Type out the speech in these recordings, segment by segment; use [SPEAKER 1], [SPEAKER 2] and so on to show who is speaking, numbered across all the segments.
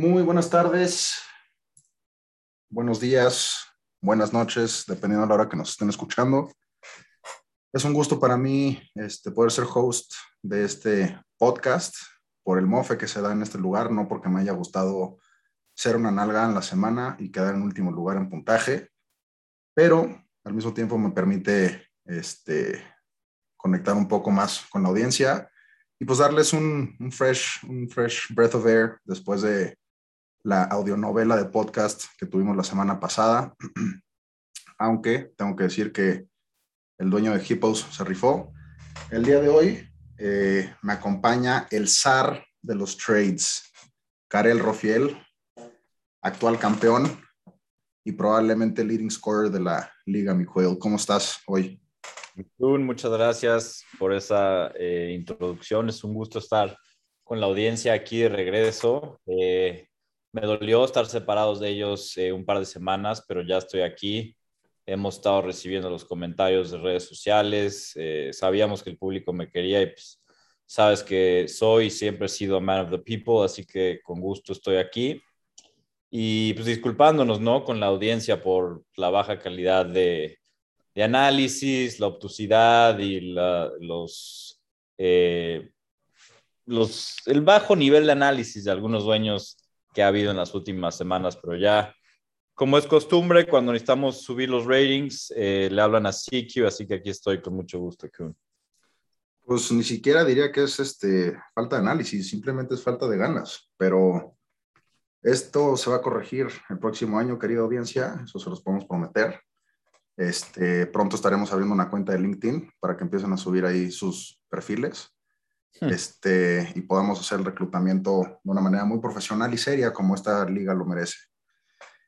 [SPEAKER 1] Muy buenas tardes, buenos días, buenas noches, dependiendo de la hora que nos estén escuchando. Es un gusto para mí este, poder ser host de este podcast por el mofe que se da en este lugar, no porque me haya gustado ser una nalga en la semana y quedar en último lugar en puntaje, pero al mismo tiempo me permite este, conectar un poco más con la audiencia y pues darles un, un, fresh, un fresh breath of air después de la audionovela de podcast que tuvimos la semana pasada. Aunque tengo que decir que el dueño de Hippos se rifó. El día de hoy eh, me acompaña el zar de los trades, Karel Rofiel, actual campeón y probablemente leading scorer de la Liga Miquel. ¿Cómo estás hoy?
[SPEAKER 2] Muchas gracias por esa eh, introducción. Es un gusto estar con la audiencia aquí de regreso. Eh, me dolió estar separados de ellos eh, un par de semanas, pero ya estoy aquí. Hemos estado recibiendo los comentarios de redes sociales. sabíamos que el público me quería y pues sabes que soy y siempre he sido a man of the people, así que con gusto estoy aquí. Y pues disculpándonos, ¿no? Con la audiencia por la baja calidad de, de análisis, la obtusidad y los, eh, los, el bajo nivel de análisis de algunos dueños que ha habido en las últimas semanas, pero ya, como es costumbre, cuando necesitamos subir los ratings, eh, le hablan a CQ, así que aquí estoy con mucho gusto.
[SPEAKER 1] Pues ni siquiera diría que es este, falta de análisis, simplemente es falta de ganas, pero esto se va a corregir el próximo año, querida audiencia, eso se los podemos prometer. Este, pronto estaremos abriendo una cuenta de LinkedIn para que empiecen a subir ahí sus perfiles hmm. este, y podamos hacer el reclutamiento de una manera muy profesional y seria como esta liga lo merece.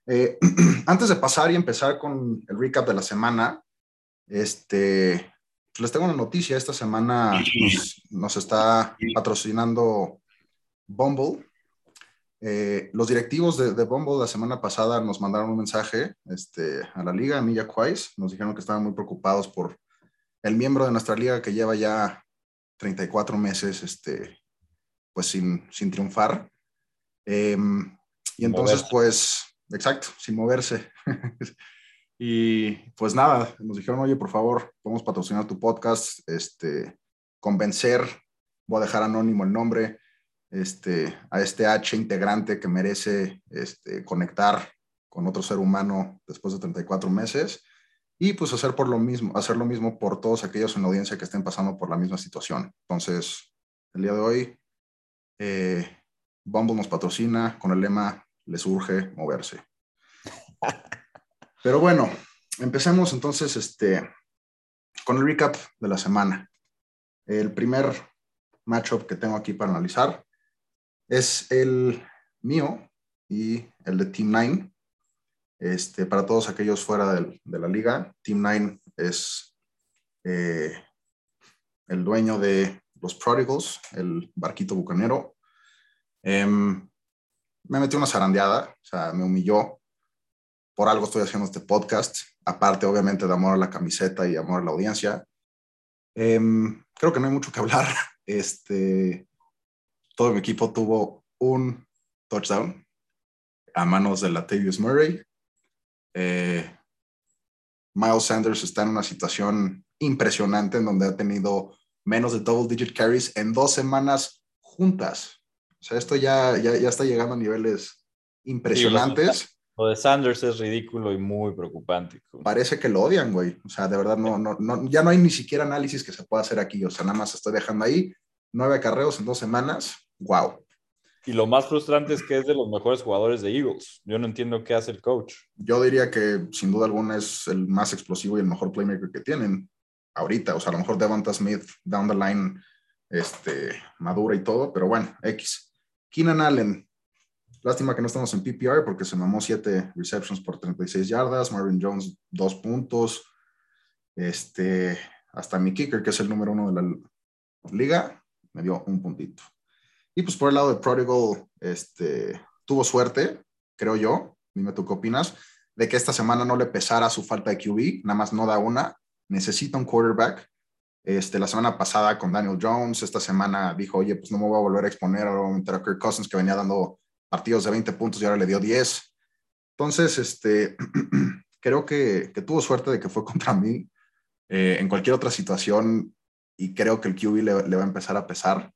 [SPEAKER 1] Eh, antes de pasar y empezar con el recap de la semana, este, les tengo una noticia. Esta semana nos, está patrocinando Bumble eh, los directivos de, de, Bumble la semana pasada nos mandaron un mensaje este, a la liga, a Milla Quais, nos dijeron que estaban muy preocupados por el miembro de nuestra liga que lleva ya 34 meses este, pues sin, sin triunfar. Em, y entonces, pues, exacto, sin moverse. y pues nada, nos dijeron, oye, por favor, podemos patrocinar tu podcast, este, convencer, voy a dejar anónimo el nombre, este, a este H integrante que merece este, conectar con otro ser humano después de 34 meses y pues hacer, por lo mismo, hacer lo mismo por todos aquellos en la audiencia que estén pasando por la misma situación. Entonces, el día de hoy, eh, Bumble nos patrocina con el lema, les urge moverse. Pero bueno, empecemos entonces este, con el recap de la semana. El primer matchup que tengo aquí para analizar es el mío y el de Team 9. Este, para todos aquellos fuera de la liga, Team 9 es eh, el dueño de los Prodigals, el barquito bucanero. Em, me metió una zarandeada, o sea, me humilló. Por algo estoy haciendo este podcast, aparte obviamente de amor a la camiseta y amor a la audiencia. Em, creo que no hay mucho que hablar. Este, todo mi equipo tuvo un touchdown a manos de Latavius Murray. Eh, Miles Sanders está en una situación impresionante en donde ha tenido menos de double digit carries en dos semanas juntas. O sea, esto ya, ya, ya está llegando a niveles impresionantes.
[SPEAKER 2] lo de Sanders es ridículo y muy preocupante.
[SPEAKER 1] Parece que lo odian, güey. O sea, de verdad, no, no, no, ya no hay ni siquiera análisis que se pueda hacer aquí. O sea, nada más estoy dejando ahí nueve acarreos en dos semanas wow.
[SPEAKER 2] Y lo más frustrante es que es de los mejores jugadores de Eagles. Yo no entiendo qué hace el coach.
[SPEAKER 1] Yo diría que sin duda alguna es el más explosivo y el mejor playmaker que tienen ahorita. O sea, a lo mejor Devonta Smith down the line este, madura y todo, pero bueno, X. Keenan Allen. Lástima que no estamos en PPR porque se mamó 7 receptions por 36 yardas. Marvin Jones, 2 puntos. Este, hasta mi kicker, que es el número uno de la liga, me dio un puntito. Y pues por el lado de Prodigal, este, tuvo suerte, creo yo, dime tú qué opinas, de que esta semana no le pesara su falta de QB, nada más no da una, necesita un quarterback. Este, la semana pasada con Daniel Jones, esta semana dijo, oye, pues no me voy a volver a exponer, ahora voy a meter a Kirk Cousins que venía dando partidos de 20 puntos y ahora le dio 10. Entonces, este, creo que, que tuvo suerte de que fue contra mí. Eh, en cualquier otra situación, y creo que el QB le, le, va a empezar a pesar.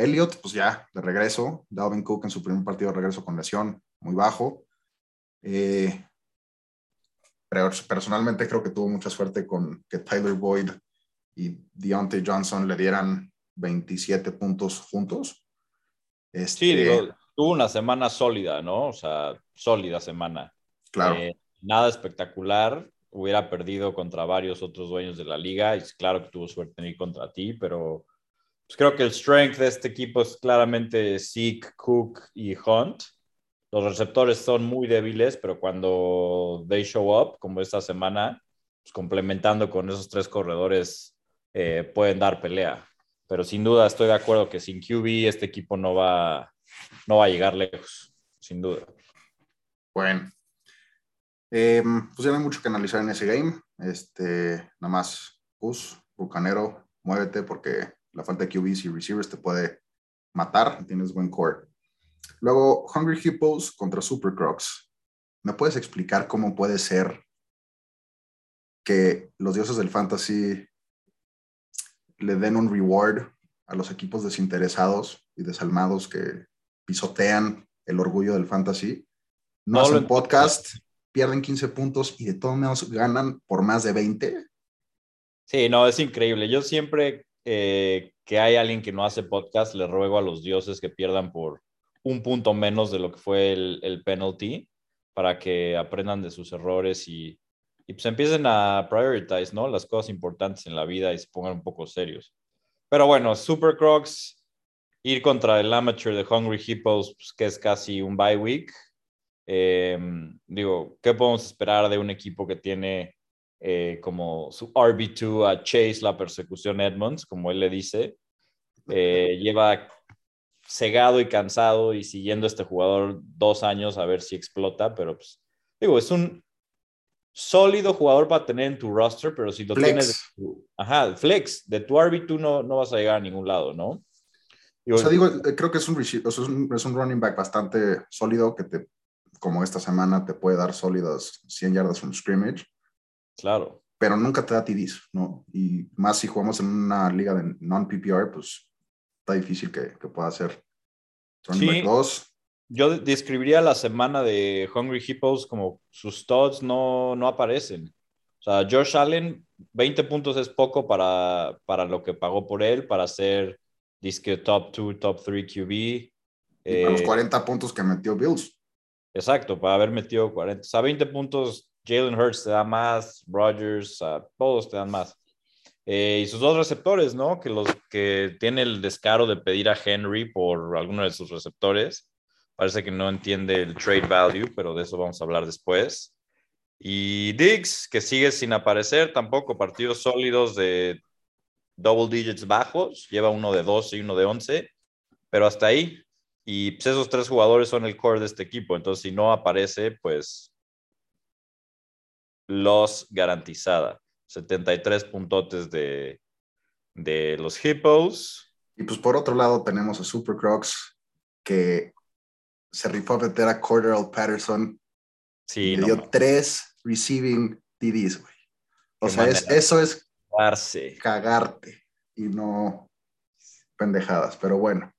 [SPEAKER 1] Elliot, pues ya, de regreso. Dalvin Cook en su primer partido de regreso con lesión, muy bajo. Eh, pero personalmente creo que tuvo mucha suerte con que Tyler Boyd y Deontay Johnson le dieran 27 puntos juntos.
[SPEAKER 2] Este, sí, digo, tuvo una semana sólida, ¿no? O sea, sólida semana.
[SPEAKER 1] Claro. Eh,
[SPEAKER 2] nada espectacular. Hubiera perdido contra varios otros dueños de la liga y claro que tuvo suerte en ir contra ti, pero pues creo que el strength de este equipo es claramente Zeke, Cook y Hunt. Los receptores son muy débiles, pero cuando they show up, como esta semana, pues complementando con esos tres corredores, eh, pueden dar pelea. Pero sin duda estoy de acuerdo que sin QB este equipo no va, no va a llegar lejos, sin duda.
[SPEAKER 1] Bueno, eh, pues ya no hay mucho que analizar en ese game. Este, nada más, Pus, Bucanero, muévete porque la falta de QBs y receivers te puede matar. Tienes buen core. Luego, Hungry Hippos contra Super Crocs. ¿Me puedes explicar cómo puede ser que los dioses del fantasy le den un reward a los equipos desinteresados y desalmados que pisotean el orgullo del fantasy? No, hacen podcast, pierden 15 puntos y de todos modos ganan por más de 20.
[SPEAKER 2] Sí, no, es increíble. Yo siempre eh, que hay alguien que no hace podcast, le ruego a los dioses que pierdan por un punto menos de lo que fue el, el penalty para que aprendan de sus errores y, y, pues empiecen a prioritize, ¿no? Las cosas importantes en la vida y se pongan un poco serios. Pero bueno, Super Crocs, ir contra el amateur de Hungry Hippos, pues, que es casi un bye week, Em, digo, ¿qué podemos esperar de un equipo que tiene eh, como su RB2 a Chase, la persecución Edmonds, como él le dice? Eh, lleva cegado y cansado y siguiendo a este jugador dos años a ver si explota, pero pues, digo, es un sólido jugador para tener en tu roster, pero si lo tienes, ajá, flex, de tu RB2 no, no vas a llegar a ningún lado, ¿no?
[SPEAKER 1] o sea, digo, eh, creo que es un, es un, es un running back bastante sólido que te como esta semana te puede dar sólidas 100 yardas un scrimmage.
[SPEAKER 2] Claro.
[SPEAKER 1] Pero nunca te da TDs, ¿no? Y más si jugamos en una liga de non-PPR, pues está difícil que, que pueda ser.
[SPEAKER 2] Sí. Yo describiría la semana de Hungry Hippos como sus studs no, no aparecen. O sea, Josh Allen, 20 puntos es poco para, para lo que pagó por él, para ser disque top 2, top 3 QB.
[SPEAKER 1] Y para los 40 eh, puntos que metió Bills.
[SPEAKER 2] Exacto, para haber metido 40. O sea, 20 puntos, Jalen Hurts te da más, Rodgers, todos te dan más. Eh, y sus dos receptores, ¿no? Que los que tiene el descaro de pedir a Henry por alguno de sus receptores. Parece que no entiende el trade value, pero de eso vamos a hablar después. Y Diggs, que sigue sin aparecer tampoco, partidos sólidos de double digits bajos, lleva uno de 12 y uno de 11, pero hasta ahí, y pues, esos tres jugadores son el core de este equipo. Entonces, si no aparece, pues los garantizada. 73 puntotes de, de los Hippos.
[SPEAKER 1] Y pues por otro lado tenemos a Super Crocs que se rifó a meter a Cordell Patterson.
[SPEAKER 2] Sí,
[SPEAKER 1] le dio tres receiving TDs, güey. O sea, eso es cagarte y no pendejadas. Pero bueno,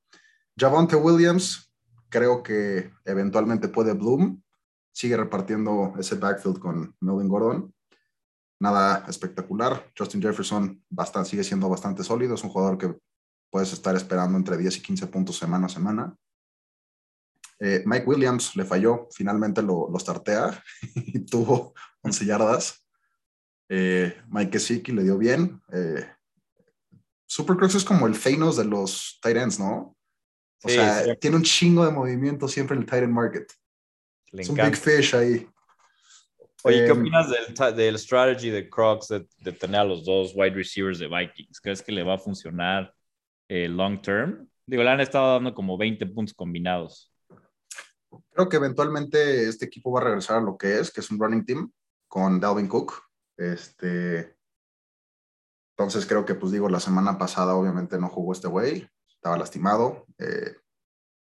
[SPEAKER 1] Javonte Williams, creo que eventualmente puede Bloom. Sigue repartiendo ese backfield con Melvin Gordon. Nada espectacular. Justin Jefferson bastante, sigue siendo bastante sólido. Es un jugador que puedes estar esperando entre 10 y 15 puntos semana a semana. Eh, Mike Williams le falló, finalmente lo, lo startea y tuvo 11 yardas. Eh, Mike Gesicki le dio bien. Eh, Supercross es como el Thanos de los tight ends, ¿no? O sea, tiene un chingo de movimiento siempre en el Titan Market. Es un big fish ahí.
[SPEAKER 2] Oye, ¿qué em, opinas del, del, strategy de Crocs de, de, tener a los dos wide receivers de Vikings? ¿Crees que le va a funcionar eh, long term? Digo, le han estado dando como 20 puntos combinados.
[SPEAKER 1] Creo que eventualmente este equipo va a regresar a lo que es, que es un running team con Dalvin Cook. Este, entonces creo que, pues digo, la semana pasada obviamente no jugó este güey estaba lastimado. Eh,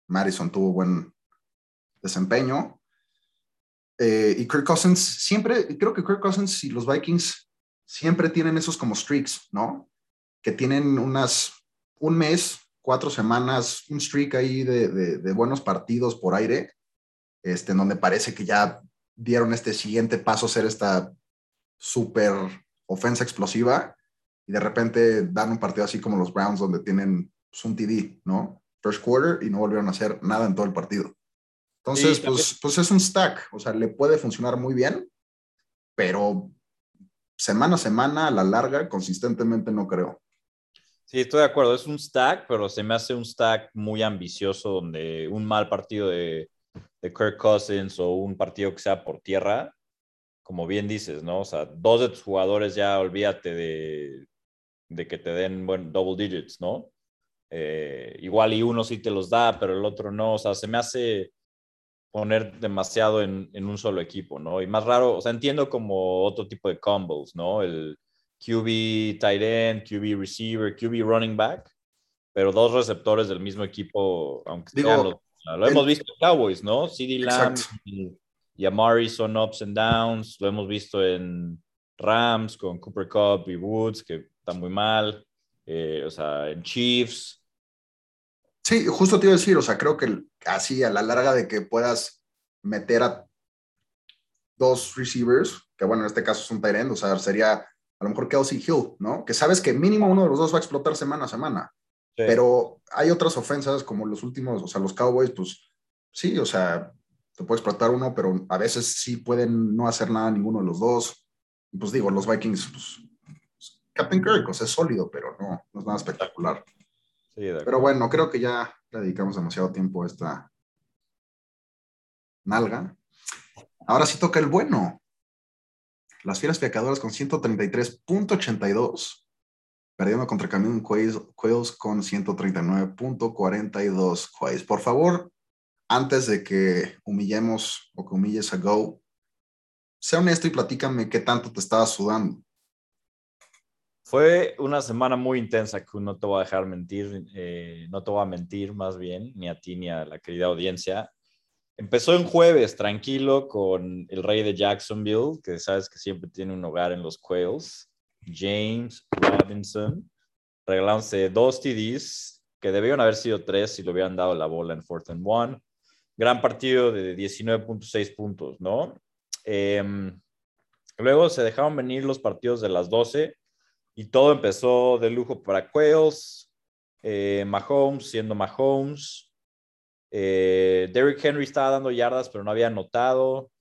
[SPEAKER 1] Madison tuvo buen, desempeño. Eh, y Kirk Cousins siempre, creo que Kirk Cousins y los Vikings siempre tienen esos como streaks, ¿no? Que tienen unas, un mes, cuatro semanas, un streak ahí de, buenos partidos por aire, este, en donde parece que ya dieron este siguiente paso a ser esta súper ofensa explosiva y de repente dan un partido así como los Browns donde tienen pues, un TD, ¿no? First quarter y no volvieron a hacer nada en todo el partido. Entonces, pues, pues es un stack, o sea, le puede funcionar muy bien, pero semana a semana, a la larga, consistentemente no creo.
[SPEAKER 2] Sí, estoy de acuerdo, es un stack, pero se me hace un stack muy ambicioso donde un mal partido de, de Kirk Cousins o un partido que sea por tierra, como bien dices, ¿no? O sea, dos de tus jugadores ya olvídate de, de que te den bueno, double digits, ¿no? Eh, igual y uno sí te los da, pero el otro no. O sea, se me hace poner demasiado en, en, un solo equipo, ¿no? Y más raro, o sea, entiendo como otro tipo de combos, ¿no? El QB tight end, QB receiver, QB running back, pero dos receptores del mismo equipo, aunque Digo, los, lo hemos visto en Cowboys, ¿no? CD Lamb y, y, Amari son ups and downs, lo hemos visto en Rams con Cooper Cup y Woods, que están muy mal, eh, o sea, en Chiefs,
[SPEAKER 1] Sí, justo te iba a decir, o sea, creo que así a la larga de que puedas meter a dos receivers, que bueno, en este caso es un tight end, o sea, sería a lo mejor Kelsey Hill, ¿no? Que sabes que mínimo uno de los dos va a explotar semana a semana. Pero hay otras ofensas como los últimos, o sea, los Cowboys, pues sí, o sea, te puede explotar uno, pero a veces sí pueden no hacer nada ninguno de los dos. Pues digo, los Vikings, pues, Captain Kirk, o sea, es sólido, pero no, no es nada espectacular. Pero bueno, creo que ya le dedicamos demasiado tiempo a esta nalga. Ahora sí toca el bueno. Las fieras pecadoras con 133.82, perdiendo contra Camión Quails, con 139.42 Quails. Por favor, antes de que humillemos o que humilles a Go, sea honesto y platícame qué tanto te estaba sudando.
[SPEAKER 2] Fue una semana muy intensa que no te voy a dejar mentir, eh, no te voy a mentir más bien, ni a ti ni a la querida audiencia. Empezó en jueves, tranquilo, con el rey de Jacksonville, que sabes que siempre tiene un hogar en los Quails, James Robinson, regalándose dos TDs, que debieron haber sido tres si le hubieran dado la bola en fourth and one. Gran partido de 19.6 puntos, ¿no? Em, luego se dejaron venir los partidos de las 12 y todo empezó de lujo para Quails, eh, Mahomes siendo Mahomes. Eh, Derrick Henry estaba dando yardas, pero no había anotado.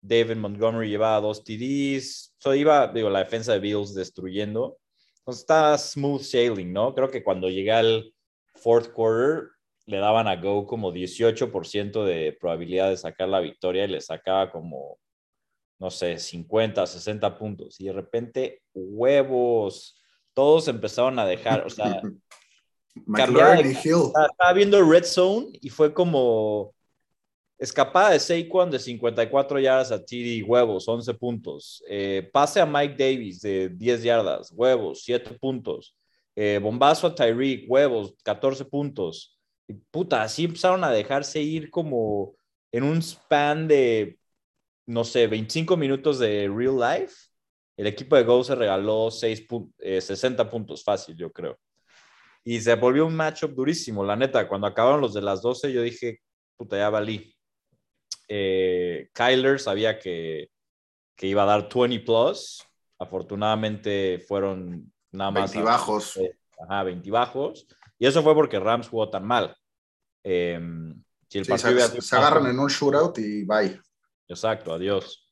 [SPEAKER 2] David Montgomery llevaba dos TDs. So iba, digo, la defensa de Bills destruyendo. Entonces está smooth sailing, ¿no? Creo que cuando llega al fourth quarter le daban a Go como 18% de probabilidad de sacar la victoria y le sacaba como no sé, 50, 60 puntos. Y de repente, huevos, todos empezaron a dejar, o sea, cambiaba Estaba viendo Red Zone y fue como escapada de Saquon de 54 yardas a TD, huevos, 11 puntos. Eh, pase a Mike Davis de 10 yardas, huevos, 7 puntos. Eh, bombazo a Tyreek, huevos, 14 puntos. Y puta, así empezaron a dejarse ir como en un span de no sé, 25 minutos de real life, el equipo de Go se regaló 6 60 eh, puntos fácil, yo creo. Y se volvió un matchup durísimo, la neta. Cuando acabaron los de las 12, yo dije, puta, ya valí. Eh, Kyler sabía que, que iba a dar 20 plus. Afortunadamente fueron nada más.
[SPEAKER 1] 20 bajos.
[SPEAKER 2] ajá, 20 bajos. Y eso fue porque Rams jugó tan mal.
[SPEAKER 1] Em, si el se, se agarran en un shootout y bye.
[SPEAKER 2] Exacto, adiós.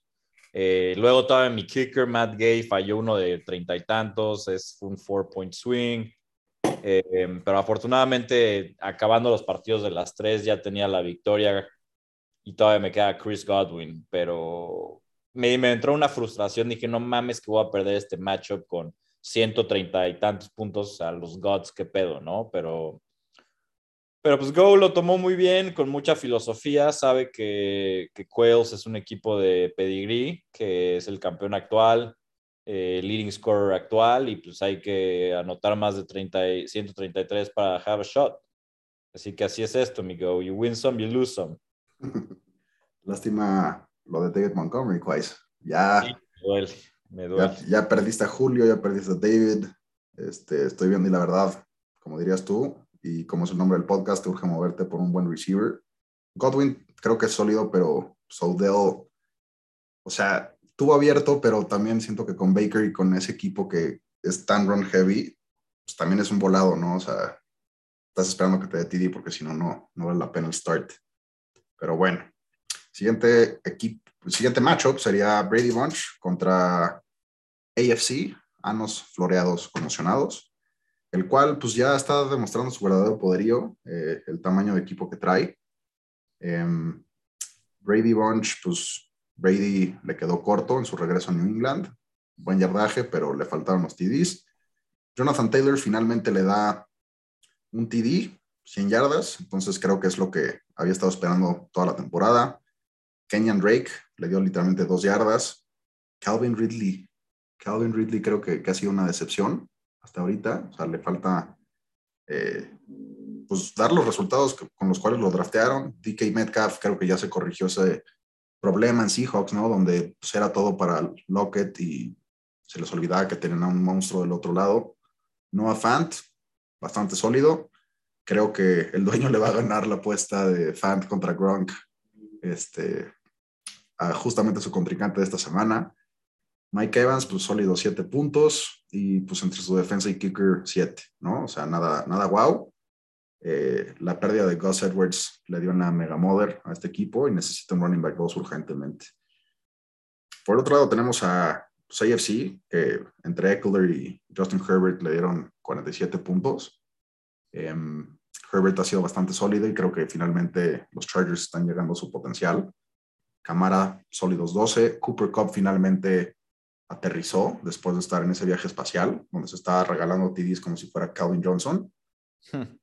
[SPEAKER 2] Eh, luego todavía mi kicker, Matt Gay, falló uno de treinta y tantos, es un four-point swing. Eh, pero afortunadamente, acabando los partidos de las tres, ya tenía la victoria y todavía me queda Chris Godwin. Pero me, me entró una frustración, dije, no mames que voy a perder este matchup con 130 y tantos puntos a los Gods, qué pedo, ¿no? Pero pero pues Go lo tomó muy bien, con mucha filosofía, sabe que, que Quails es un equipo de pedigree, que es el campeón actual, eh, leading scorer actual, y pues hay que anotar más de 30, 133 para have a shot. Así que así es esto, mi Go. You win some, you lose some.
[SPEAKER 1] Lástima lo de David Montgomery, Quais. Ya,
[SPEAKER 2] me duele, me duele.
[SPEAKER 1] Ya, perdiste a Julio, ya perdiste a David. Este, estoy viendo y la verdad, como dirías tú, y como es el nombre del podcast, te urge moverte por un buen receiver. Godwin creo que es sólido, pero Soudell, o sea, tuvo abierto, pero también siento que con Baker y con ese equipo que es tan run heavy, pues también es un volado, ¿no? O sea, estás esperando que te dé TD porque si no, no, no vale la pena el start. Pero bueno, siguiente equipo, siguiente matchup sería Brady Bunch contra AFC, Anos Floreados Conmocionados, el cual pues ya está demostrando su verdadero poderío, eh, el tamaño de equipo que trae. Em, Brady Bunch, pues Brady le quedó corto en su regreso a New England, buen yardaje, pero le faltaron los TDs. Jonathan Taylor finalmente le da un TD, 100 yardas, entonces creo que es lo que había estado esperando toda la temporada. Kenyan Drake le dio literalmente dos yardas. Calvin Ridley, Calvin Ridley creo que, ha sido una decepción hasta ahorita, o sea, le falta eh, pues dar los resultados con los cuales lo draftearon. DK Metcalf creo que ya se corrigió ese problema en Seahawks, ¿no? Donde pues, era todo para Lockett y se les olvidaba que tenían a un monstruo del otro lado. Noah Fant, bastante sólido. Creo que el dueño le va a ganar la apuesta de Fant contra Gronk, este, justamente su contrincante de esta semana. Mike Evans, pues sólido, siete puntos y pues entre su defensa y kicker, siete, ¿no? O sea, nada, nada wow. Eh, la pérdida de Gus Edwards le dio una mega mother a este equipo y necesita un running back 2 urgentemente. Por otro lado, tenemos a pues, AFC, que entre Eckler y Justin Herbert le dieron 47 puntos. Em, Herbert ha sido bastante sólido y creo que finalmente los Chargers están llegando a su potencial. Camara, sólidos 12. Cooper Cup finalmente aterrizó después de estar en ese viaje espacial, donde se estaba regalando TDs como si fuera Calvin Johnson. Hmm.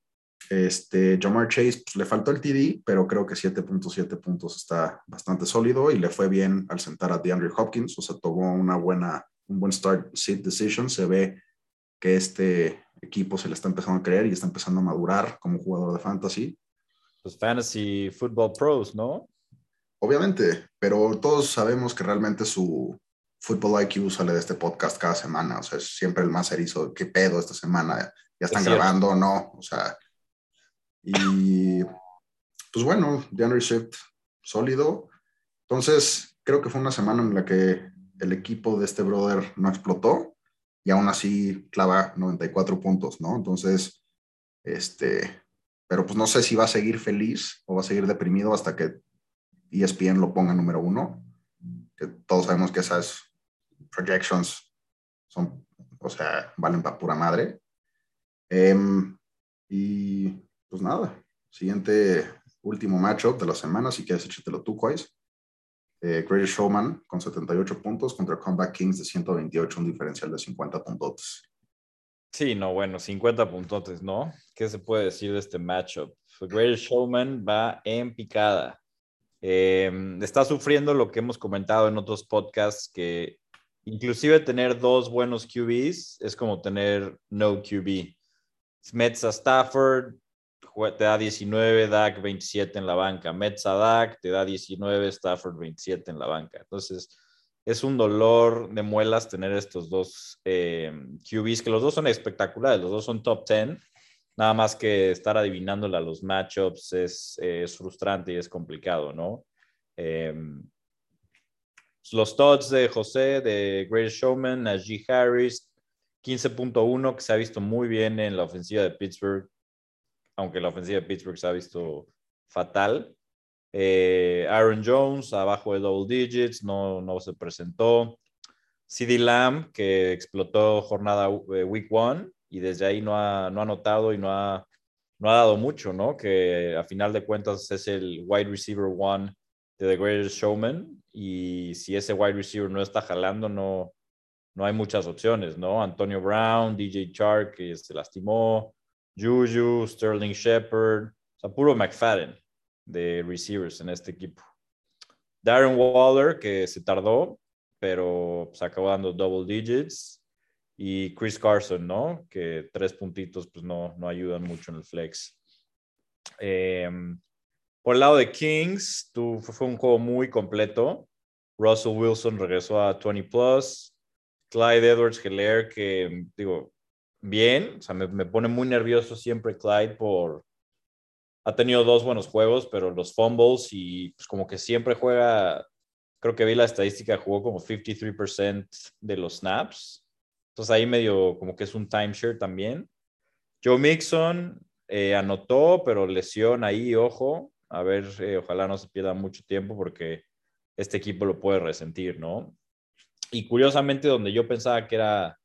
[SPEAKER 1] Este, Jamar Chase pues, le faltó el TD, pero creo que 7.7 puntos está bastante sólido y le fue bien al sentar a DeAndre Hopkins, o sea, tomó una buena, un buen start seat decision. Se ve que este equipo se le está empezando a creer y está empezando a madurar como jugador de fantasy.
[SPEAKER 2] Pues Fantasy Football Pros, ¿no?
[SPEAKER 1] Obviamente, pero todos sabemos que realmente su Football IQ sale de este podcast cada semana, o sea, es siempre el más erizo, ¿qué pedo esta semana? ¿Ya están grabando o no? O sea, y pues bueno, DeAndre Swift sólido. Entonces, creo que fue una semana en la que el equipo de este brother no explotó y aún así clava 94 puntos, ¿no? Entonces, este, pero pues no sé si va a seguir feliz o va a seguir deprimido hasta que ESPN lo ponga número uno, que todos sabemos que esas projections son, o sea, valen para pura madre. Em, y pues nada, siguiente último matchup de la semana, si quieres échatelo tú, Quais. Eh, Greatest Showman con 78 puntos contra Comeback Kings de 128, un diferencial de 50 puntos.
[SPEAKER 2] Sí, no, bueno, 50 puntos, ¿no? ¿Qué se puede decir de este matchup? The Greatest Showman va en picada. Em, está sufriendo lo que hemos comentado en otros podcasts, que inclusive tener dos buenos QBs es como tener no QB. Mets a Stafford, te da 19, Dak 27 en la banca. Mets a Dak te da 19, Stafford 27 en la banca. Entonces, es un dolor de muelas tener estos dos eh, QBs, que los dos son espectaculares, los dos son top 10. Nada más que estar adivinándole a los matchups es, es frustrante y es complicado, ¿no? Eh, los Tots de José, de Greatest Showman, G. Harris, 15.1, que se ha visto muy bien en la ofensiva de Pittsburgh aunque la ofensiva de Pittsburgh se ha visto fatal. Eh, Aaron Jones, abajo de double digits, no, no se presentó. CD Lamb, que explotó jornada eh, week one y desde ahí no ha, no ha notado y no ha, no ha dado mucho, ¿no? Que a final de cuentas es el wide receiver one de The Greatest Showman y si ese wide receiver no está jalando, no, no hay muchas opciones, ¿no? Antonio Brown, DJ Chark, que se lastimó, Juju, Sterling Shepard, o sea, puro McFadden de receivers en este equipo. Darren Waller, que se tardó, pero se acabó dando double digits. Y Chris Carson, ¿no? Que tres puntitos pues no, no ayudan mucho en el flex. Em, Por el lado de Kings, tu, fue un juego muy completo. Russell Wilson regresó a 20 plus. Clyde Edwards Heller, que digo, bien, o sea, me, me, pone muy nervioso siempre Clyde por... Ha tenido dos buenos juegos, pero los fumbles y pues como que siempre juega, creo que vi la estadística, jugó como 53% de los snaps. Entonces ahí medio como que es un timeshare también. Joe Mixon eh, anotó, pero lesión ahí, ojo. A ver, eh, ojalá no se pierda mucho tiempo porque este equipo lo puede resentir, ¿no? Y curiosamente, donde yo pensaba que era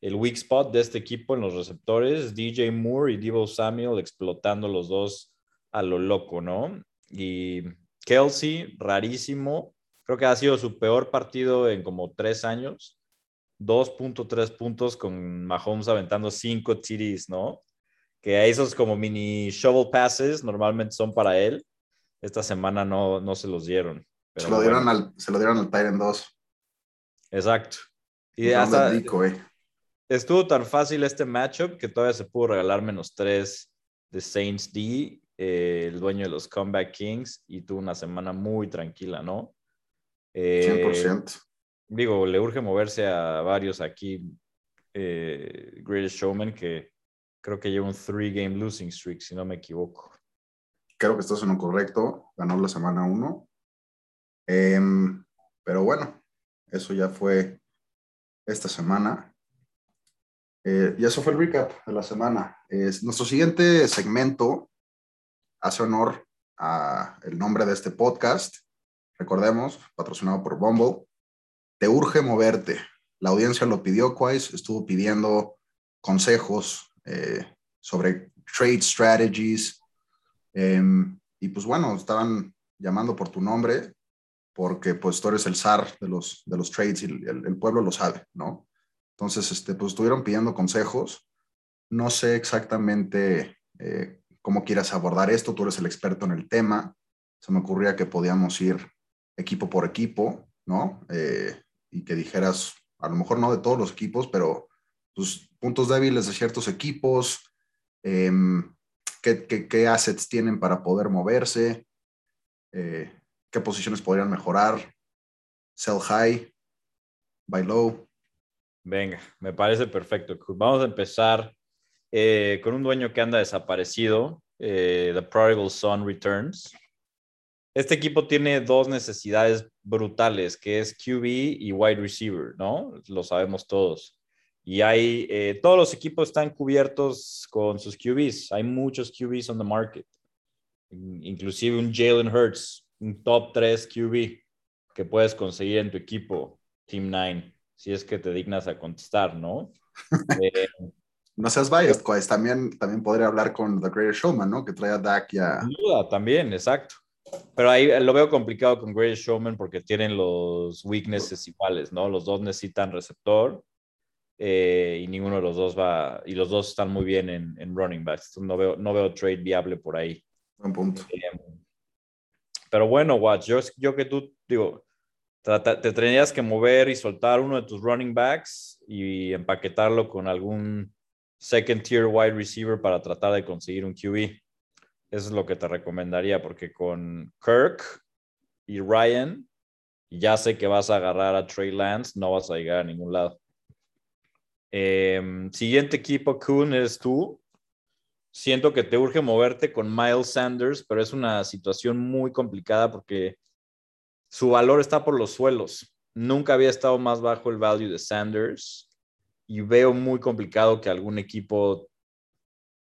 [SPEAKER 2] el weak spot de este equipo en los receptores, DJ Moore y Devo Samuel explotando los dos a lo loco, ¿no? Y Kelsey, rarísimo, creo que ha sido su peor partido en como tres años. 2.3 puntos con Mahomes aventando 5 TDs, ¿no? Que esos como mini shovel passes normalmente son para él. Esta semana no, no se los dieron.
[SPEAKER 1] se, lo dieron al, se lo dieron al Tyrant 2.
[SPEAKER 2] Exacto. Y hasta, estuvo tan fácil este matchup que todavía se pudo regalar menos 3 de Saints D, eh, el dueño de los Comeback Kings, y tuvo una semana muy tranquila, ¿no?
[SPEAKER 1] 100%. Eh,
[SPEAKER 2] digo, le urge moverse a varios aquí, eh, Greatest Showman, que creo que lleva un three game losing streak, si no me equivoco.
[SPEAKER 1] Creo que estás en lo correcto, ganó la semana 1. Em, pero bueno, eso ya fue esta semana. Eh, y eso fue el recap de la semana. Es, nuestro siguiente segmento hace honor a el nombre de este podcast. Recordemos, patrocinado por Bumble. Te urge moverte. La audiencia lo pidió, Quais, estuvo pidiendo consejos eh, sobre trade strategies. Em, y pues bueno, estaban llamando por tu nombre porque pues tú eres el zar de los, de los trades y el, pueblo lo sabe, ¿no? Entonces, este, pues estuvieron pidiendo consejos. No sé exactamente eh, cómo quieras abordar esto, tú eres el experto en el tema. Se me ocurría que podíamos ir equipo por equipo, ¿no? Eh, y que dijeras, a lo mejor no de todos los equipos, pero tus puntos débiles de ciertos equipos, em, qué, assets tienen para poder moverse, eh, qué posiciones podrían mejorar, sell high, buy low.
[SPEAKER 2] Venga, me parece perfecto. Vamos a empezar eh, con un dueño que anda desaparecido, eh, The Prodigal Son Returns. Este equipo tiene dos necesidades brutales, que es QB y wide receiver, ¿no? Lo sabemos todos. Y hay, eh, todos los equipos están cubiertos con sus QBs. Hay muchos QBs on the market. Inclusive un Jalen Hurts, un top 3 QB que puedes conseguir en tu equipo, Team 9 si es que te dignas a contestar, ¿no?
[SPEAKER 1] Eh, no seas biased, pues también, también podría hablar con The Greater Showman, ¿no? Que trae a Dak ya.
[SPEAKER 2] Sin duda, también, exacto. Pero ahí lo veo complicado con Greater Showman porque tienen los weaknesses iguales, ¿no? Los dos necesitan receptor eh, y ninguno de los dos va, y los dos están muy bien en, en running backs. No veo, no veo trade viable por ahí.
[SPEAKER 1] Buen punto.
[SPEAKER 2] Eh, pero bueno, Watch, yo, yo que tú, digo, te tendrías que mover y soltar uno de tus running backs y empaquetarlo con algún second tier wide receiver para tratar de conseguir un QB. Eso es lo que te recomendaría, porque con Kirk y Ryan, ya sé que vas a agarrar a Trey Lance, no vas a llegar a ningún lado. Em, siguiente equipo, Kuhn, es tú. Siento que te urge moverte con Miles Sanders, pero es una situación muy complicada porque su valor está por los suelos. Nunca había estado más bajo el value de Sanders y veo muy complicado que algún equipo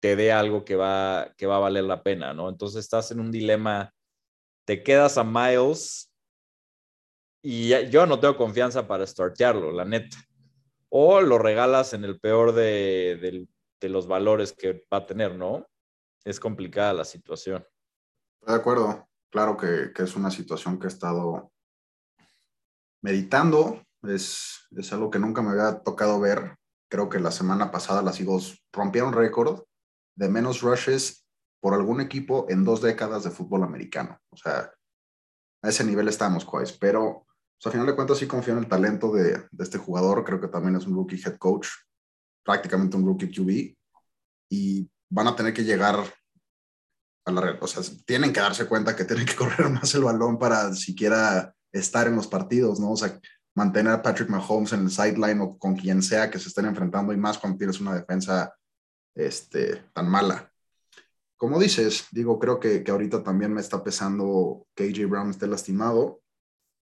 [SPEAKER 2] te dé algo que va, que va a valer la pena, ¿no? Entonces estás en un dilema, te quedas a Miles y yo no tengo confianza para startearlo, la neta. O lo regalas en el peor de, los valores que va a tener, ¿no? Es complicada la situación.
[SPEAKER 1] De acuerdo claro que, es una situación que he estado meditando. Es, es algo que nunca me había tocado ver. Creo que la semana pasada las Eagles rompieron récord de menos rushes por algún equipo en dos décadas de fútbol americano. O sea, a ese nivel estamos, Quais. Pero, pues, a final de cuentas, sí confío en el talento de, de, este jugador. Creo que también es un rookie head coach, prácticamente un rookie QB. Y van a tener que llegar a la o sea, tienen que darse cuenta que tienen que correr más el balón para siquiera estar en los partidos, ¿no? O sea, mantener a Patrick Mahomes en el sideline o con quien sea que se estén enfrentando y más cuando tienes una defensa este, tan mala. Como dices, digo, creo que, que ahorita también me está pesando que AJ Brown esté lastimado,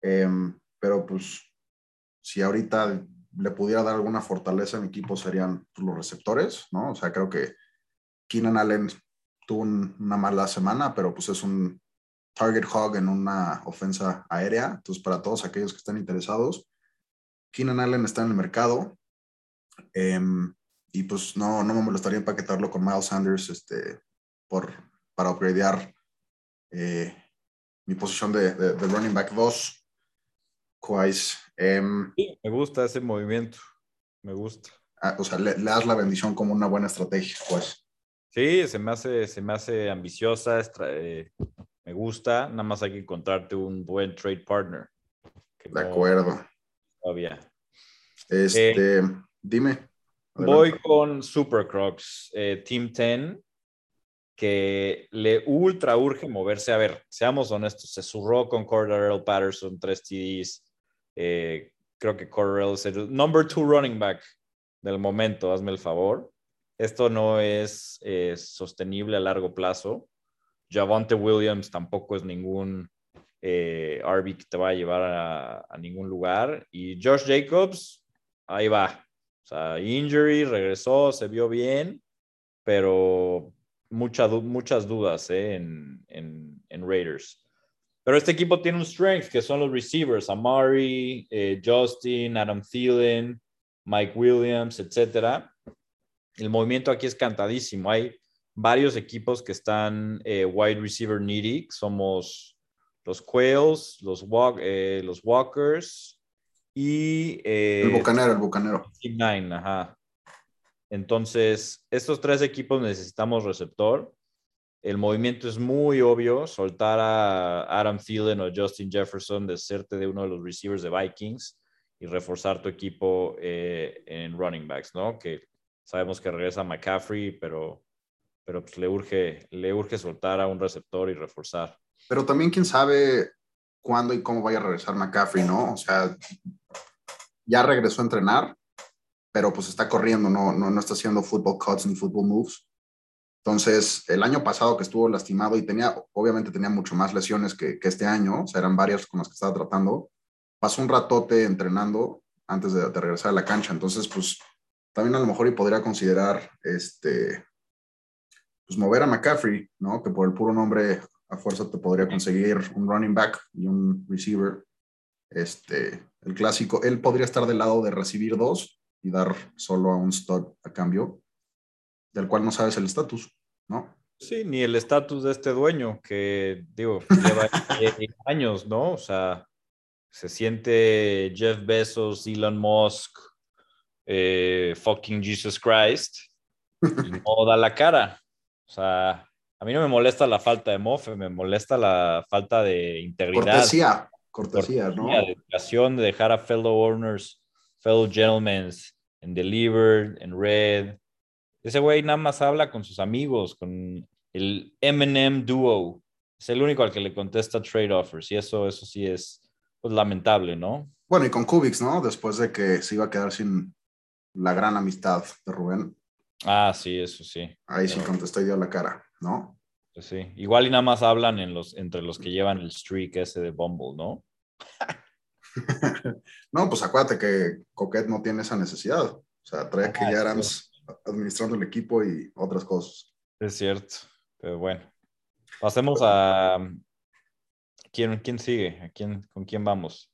[SPEAKER 1] em, pero pues si ahorita le pudiera dar alguna fortaleza a mi equipo serían pues, los receptores, ¿no? O sea, creo que Keenan Allen tuvo una mala semana, pero pues es un target hog en una ofensa aérea. Entonces, para todos aquellos que estén interesados, Keenan Allen está en el mercado. Em, y pues no, no me molestaría empaquetarlo con Miles Sanders este, por, para upgradear eh, mi posición de, running back 2.
[SPEAKER 2] Em, me gusta ese movimiento. Me gusta.
[SPEAKER 1] Ah, o sea, le, das la bendición como una buena estrategia, pues.
[SPEAKER 2] Sí, se me hace, se me hace ambiciosa, eh, me gusta, nada más hay que encontrarte un buen trade partner.
[SPEAKER 1] De acuerdo.
[SPEAKER 2] Todavía.
[SPEAKER 1] Este, eh, dime.
[SPEAKER 2] Voy con Supercrocs, eh, Team 10, que le ultra urge moverse. A ver, seamos honestos, se surró con Cordell Patterson, tres TDs. Creo que Cordell es el number two running back del momento, hazme el favor. Esto no es eh, sostenible a largo plazo. Javante Williams tampoco es ningún eh, RB que te va a llevar a, ningún lugar. Y Josh Jacobs, ahí va. O sea, injury, regresó, se vio bien, pero muchas dudas eh, en, en, Raiders. Pero este equipo tiene un strength, que son los receivers, Amari, eh, Justin, Adam Thielen, Mike Williams, etcétera el movimiento aquí es cantadísimo. Hay varios equipos que están eh, wide receiver needy. Somos los Quails, los, eh, los Walkers y...
[SPEAKER 1] Eh, el Bucanero, el Bucanero.
[SPEAKER 2] Nine, ajá. Entonces, estos tres equipos necesitamos receptor. El movimiento es muy obvio, soltar a Adam Thielen o Justin Jefferson, de serte de uno de los receivers de Vikings y reforzar tu equipo en running backs, ¿no? Que Sabemos que regresa McCaffrey, pero, pero pues le, urge, le urge soltar a un receptor y reforzar.
[SPEAKER 1] Pero también quién sabe cuándo y cómo vaya a regresar McCaffrey, ¿no? O sea, ya regresó a entrenar, pero pues está corriendo, no, no, no está haciendo football cuts ni football moves. Entonces, el año pasado que estuvo lastimado y tenía, obviamente tenía mucho más lesiones que, este año, o sea, eran varias con las que estaba tratando, pasó un ratote entrenando antes de, de regresar a la cancha. Entonces, pues también a lo mejor y podría considerar este, pues mover a McCaffrey, ¿no? Que por el puro nombre a fuerza te podría conseguir un running back y un receiver. Este, el clásico, él podría estar del lado de recibir dos y dar solo a un stud a cambio, del cual no sabes el estatus, ¿no?
[SPEAKER 2] Sí, ni el estatus de este dueño, que digo, lleva años, ¿no? O sea, se siente Jeff Bezos, Elon Musk, eh, fucking Jesus Christ y no da la cara. O sea, a mí no me molesta la falta de mofe, me molesta la falta de integridad.
[SPEAKER 1] Cortesía, cortesía, ¿no?
[SPEAKER 2] De educación, de dejar a fellow owners, fellow gentlemen en Delivered, en Red. Ese güey nada más habla con sus amigos, con el Eminem Duo. Es el único al que le contesta trade offers y eso, eso sí es pues, lamentable, ¿no?
[SPEAKER 1] Bueno, y con Kubix, ¿no? Después de que se iba a quedar sin, la gran amistad de Rubén.
[SPEAKER 2] Ah, sí, eso sí.
[SPEAKER 1] Sí sí contestó y dio la cara, ¿no?
[SPEAKER 2] Pues sí, igual y nada más hablan en los, entre los que llevan el streak ese de Bumble, ¿no?
[SPEAKER 1] no, pues acuérdate que Coquette no tiene esa necesidad. O sea, trae que ya eran administrando el equipo y otras cosas.
[SPEAKER 2] Es cierto, pero bueno. Pasemos a... ¿Quién, quién sigue? ¿A quién, ¿Con quién vamos?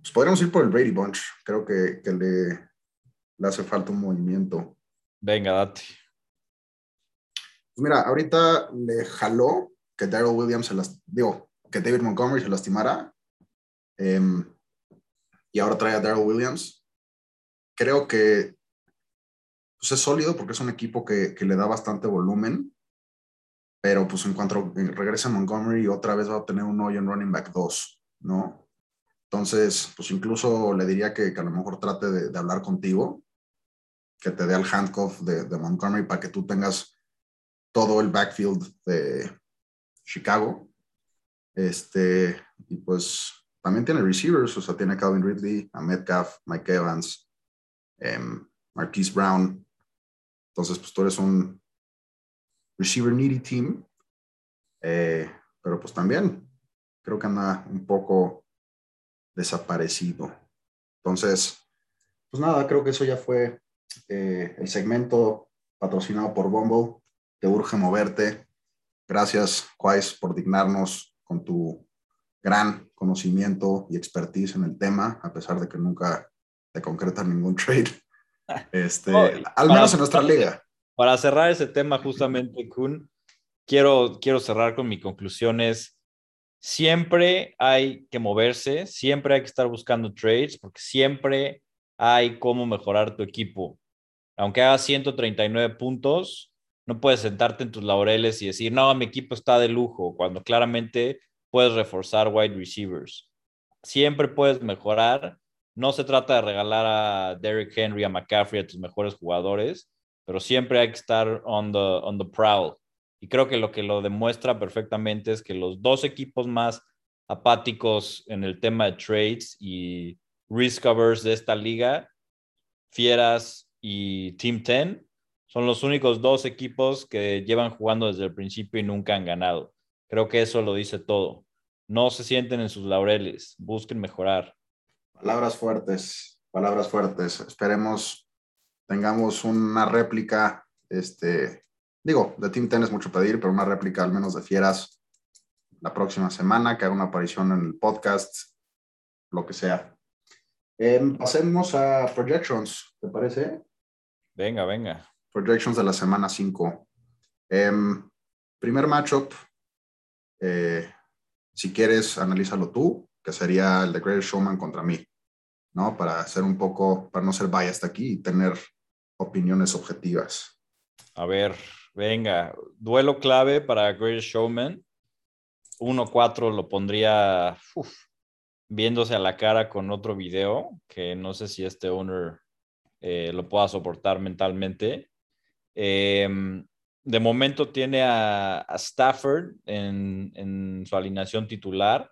[SPEAKER 1] Pues podríamos ir por el Brady Bunch. Creo que, que le, le hace falta un movimiento.
[SPEAKER 2] Venga, date.
[SPEAKER 1] Pues mira, ahorita le jaló que Daryl Williams se las, digo, que David Montgomery se lastimara. Em, y ahora trae a Daryl Williams. Creo que pues, es sólido porque es un equipo que, que, le da bastante volumen. Pero pues en cuanto regrese Montgomery, otra vez va a obtener un hoyo en running back 2, ¿no? Entonces, pues incluso le diría que, que a lo mejor trate de, de hablar contigo que te dé el handcuff de, Montgomery para que tú tengas todo el backfield de, Chicago. Este, y pues también tiene receivers, o sea, tiene a Calvin Ridley, a Metcalf, Mike Evans, um, Marquise Brown. Entonces, pues tú eres un receiver needy team. Eh, pero pues también creo que anda un poco desaparecido. Entonces, pues nada, creo que eso ya fue eh, el segmento patrocinado por Bumble. Te urge moverte. Gracias, Quais, por dignarnos con tu gran conocimiento y expertise en el tema, a pesar de que nunca te concreta ningún trade. Este, al menos en nuestra liga.
[SPEAKER 2] Para cerrar ese tema, justamente, Kun, quiero, quiero cerrar con mi conclusión es, siempre hay que moverse, siempre hay que estar buscando trades, porque siempre hay cómo mejorar tu equipo. Aunque hagas 139 puntos, no puedes sentarte en tus laureles y decir, no, mi equipo está de lujo, cuando claramente puedes reforzar wide receivers. Siempre puedes mejorar. No se trata de regalar a Derrick Henry, a McCaffrey, a tus mejores jugadores, pero siempre hay que estar on the, on the prowl. Y creo que lo que lo demuestra perfectamente es que los dos equipos más apáticos en el tema de trades y risk covers de esta liga, Fieras y Team 10, son los únicos dos equipos que llevan jugando desde el principio y nunca han ganado. Creo que eso lo dice todo. No se sienten en sus laureles, busquen mejorar.
[SPEAKER 1] Palabras fuertes, palabras fuertes. Esperemos tengamos una réplica este, digo, de Team Ten es mucho pedir, pero una réplica al menos de Fieras la próxima semana, que haga una aparición en el podcast, lo que sea. Em, pasemos a projections, ¿te parece?
[SPEAKER 2] Venga, venga.
[SPEAKER 1] Projections de la semana 5. Em, primer matchup, eh, si quieres, analízalo tú, que sería el de Great Showman contra mí, ¿no? Para hacer un poco, para no ser biased aquí y tener opiniones objetivas.
[SPEAKER 2] A ver, Venga, duelo clave para Great Showman. 1-4 lo pondría viéndose a la cara con otro video, que no sé si este owner eh, lo pueda soportar mentalmente. Em, de momento tiene a, Stafford en, su alineación titular.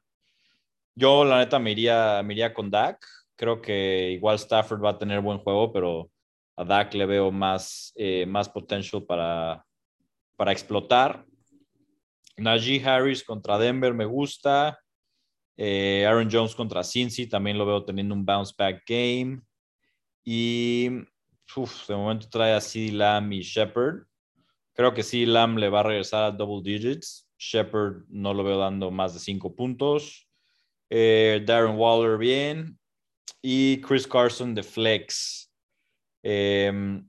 [SPEAKER 2] Yo, la neta, me iría, con Dak. Creo que igual Stafford va a tener buen juego, pero a Dak le veo más, eh, más potential para, para explotar. Najee Harris contra Denver me gusta. Eh, Aaron Jones contra Cincy también lo veo teniendo un bounce back game. Y de momento trae a CD Lamb y Shepard. Creo que CD Lamb le va a regresar a double digits. Shepard no lo veo dando más de cinco puntos. Eh, Darren Waller bien. Y Chris Carson de flex. Eh,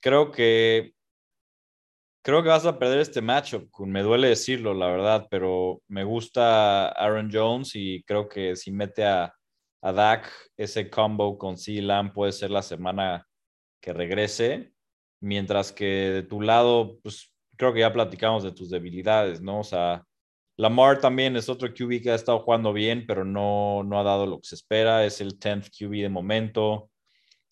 [SPEAKER 2] creo que creo que vas a perder este matchup. Me duele decirlo, la verdad, pero me gusta Aaron Jones y creo que si mete a, a Dak, ese combo con. Lamb puede ser la semana que regrese. Mientras que de tu lado, pues creo que ya platicamos de tus debilidades, ¿no? O sea, Lamar también es otro QB que ha estado jugando bien, pero no, no ha dado lo que se espera. Es el 10th QB de momento.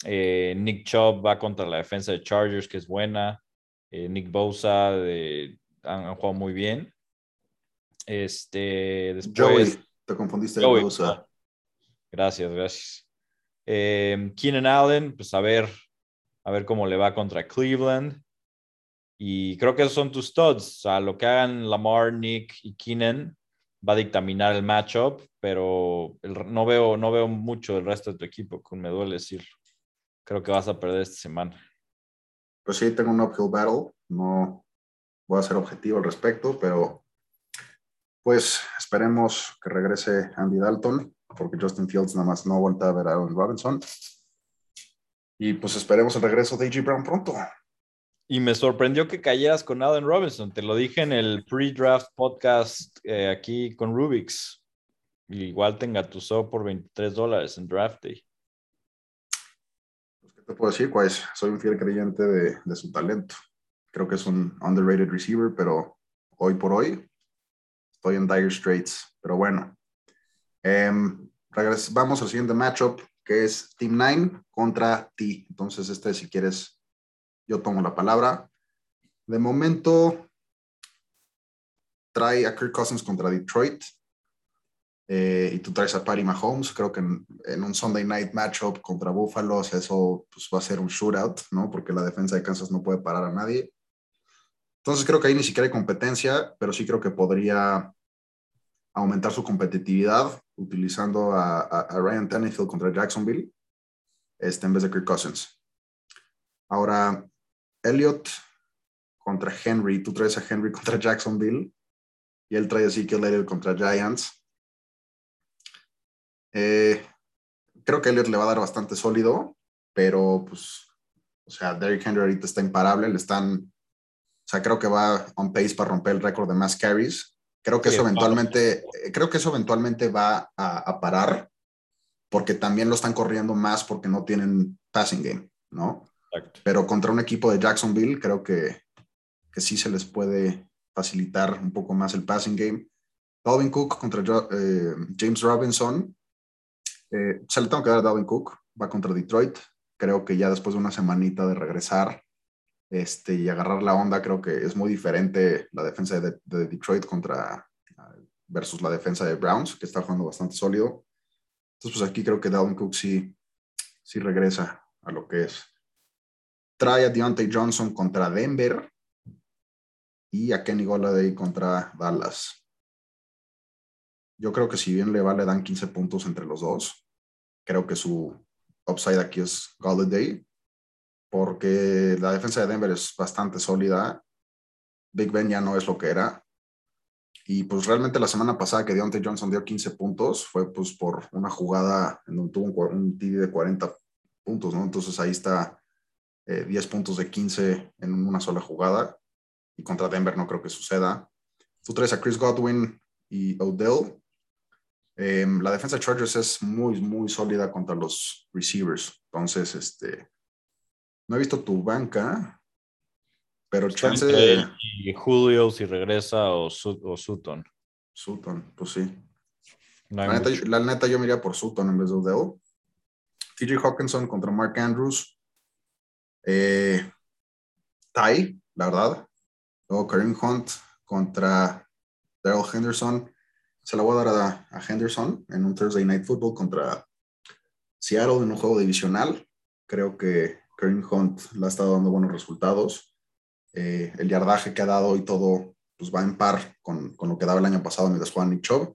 [SPEAKER 2] Eh, Nick Chubb va contra la defensa de Chargers, que es buena. Eh, Nick Bosa han, jugado muy bien. Este, después,
[SPEAKER 1] te confundiste de Bosa.
[SPEAKER 2] Gracias, gracias. Eh, Keenan Allen, pues a ver, a ver cómo le va contra Cleveland. Y creo que esos son tus studs. O sea, lo que hagan Lamar, Nick y Keenan va a dictaminar el matchup, pero no, veo, no veo mucho del resto de tu equipo, me duele decirlo creo que vas a perder esta semana.
[SPEAKER 1] Pues sí, tengo un uphill battle. No voy a ser objetivo al respecto, pero pues esperemos que regrese Andy Dalton, porque Justin Fields nada más no vuelta a ver a Aaron Robinson. Y pues esperemos el regreso de A.J. Brown pronto.
[SPEAKER 2] Y me sorprendió que cayeras con Allen Robinson. Te lo dije en el pre-draft podcast eh, aquí con Rubix. Igual te engatusó por 23 dólares en draft day
[SPEAKER 1] te puedo decir? Pues soy un fiel creyente de, su talento. Creo que es un underrated receiver, pero hoy por hoy estoy en dire straits. Pero bueno, em, vamos al siguiente matchup, que es Team 9 contra T. Entonces, este, si quieres, yo tomo la palabra. De momento, trae a Kirk Cousins contra Detroit eh, y tú traes a Patty Mahomes. Creo que en, un Sunday night matchup contra Buffalo, eso pues, va a ser un shootout, ¿no? Porque la defensa de Kansas no puede parar a nadie. Entonces creo que ahí ni siquiera hay competencia, pero sí creo que podría aumentar su competitividad utilizando a, Ryan Tannehill contra Jacksonville este, en vez de Kirk Cousins. Ahora, Elliot contra Henry, tú traes a Henry contra Jacksonville y él trae a Ezekiel Elliott contra Giants. Eh, creo que Elliot le va a dar bastante sólido, pero pues, o sea, Derrick Henry ahorita está imparable, le están, o sea, creo que va on pace para romper el récord de más carries. Creo que eso eventualmente, creo que eso eventualmente va a, parar, porque también lo están corriendo más porque no tienen passing game, ¿no? Pero contra un equipo de Jacksonville, creo que, que sí se les puede facilitar un poco más el passing game. Dalvin Cook contra eh, James Robinson. Eh, se le tengo que dar a Dalvin Cook, va contra Detroit. Creo que ya después de una semanita de regresar este, y agarrar la onda, creo que es muy diferente la defensa de, Detroit contra versus la defensa de Browns, que está jugando bastante sólido. Entonces, pues aquí creo que Dalvin Cook sí, sí regresa a lo que es. Trae a Deontay Johnson contra Denver y a Kenny Golladay contra Dallas. Yo creo que si bien le vale dan 15 puntos entre los dos, creo que su upside aquí es Golladay, porque la defensa de Denver es bastante sólida. Big Ben ya no es lo que era. Y pues realmente la semana pasada que Deontay Johnson dio 15 puntos fue pues por una jugada en donde tuvo un, un de 40 puntos, ¿no? Entonces ahí está 10 eh, puntos de 15 en una sola jugada y contra Denver no creo que suceda. Tú traes a Chris Godwin y Odell. Em, la defensa de Chargers es muy, muy sólida contra los receivers. Entonces, este, no he visto tu banca, pero chance.
[SPEAKER 2] Y Julio si regresa o, Sutton.
[SPEAKER 1] Sutton, pues sí. la, neta, yo miraría por Sutton en vez de Odell. TJ Hawkinson contra Mark Andrews. Eh, Ty, la verdad. Luego Kareem Hunt contra Daryl Henderson. Se la voy a dar a, Henderson en un Thursday Night Football contra Seattle en un juego divisional. Creo que Kareem Hunt le ha estado dando buenos resultados. Eh, el yardaje que ha dado y todo pues va en par con, con lo que daba el año pasado mientras jugaba Nick Chubb,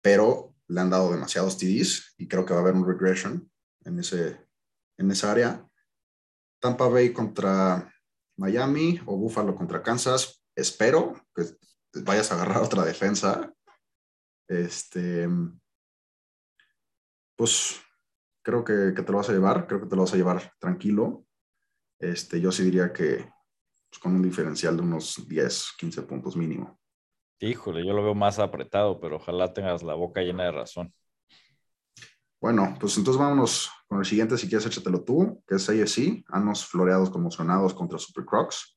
[SPEAKER 1] pero le han dado demasiados TDs y creo que va a haber un regression en, ese, en esa área. Tampa Bay contra Miami o Buffalo contra Kansas. Espero que vayas a agarrar otra defensa. Este, pues creo que, te lo vas a llevar, creo que te lo vas a llevar tranquilo. Este, yo sí diría que pues, con un diferencial de unos 10, 15 puntos mínimo.
[SPEAKER 2] Híjole, yo lo veo más apretado, pero ojalá tengas la boca llena de razón.
[SPEAKER 1] Bueno, pues entonces vámonos con el siguiente, si quieres échatelo tú, que es AFC, Anos floreados conmocionados contra Super Crocs.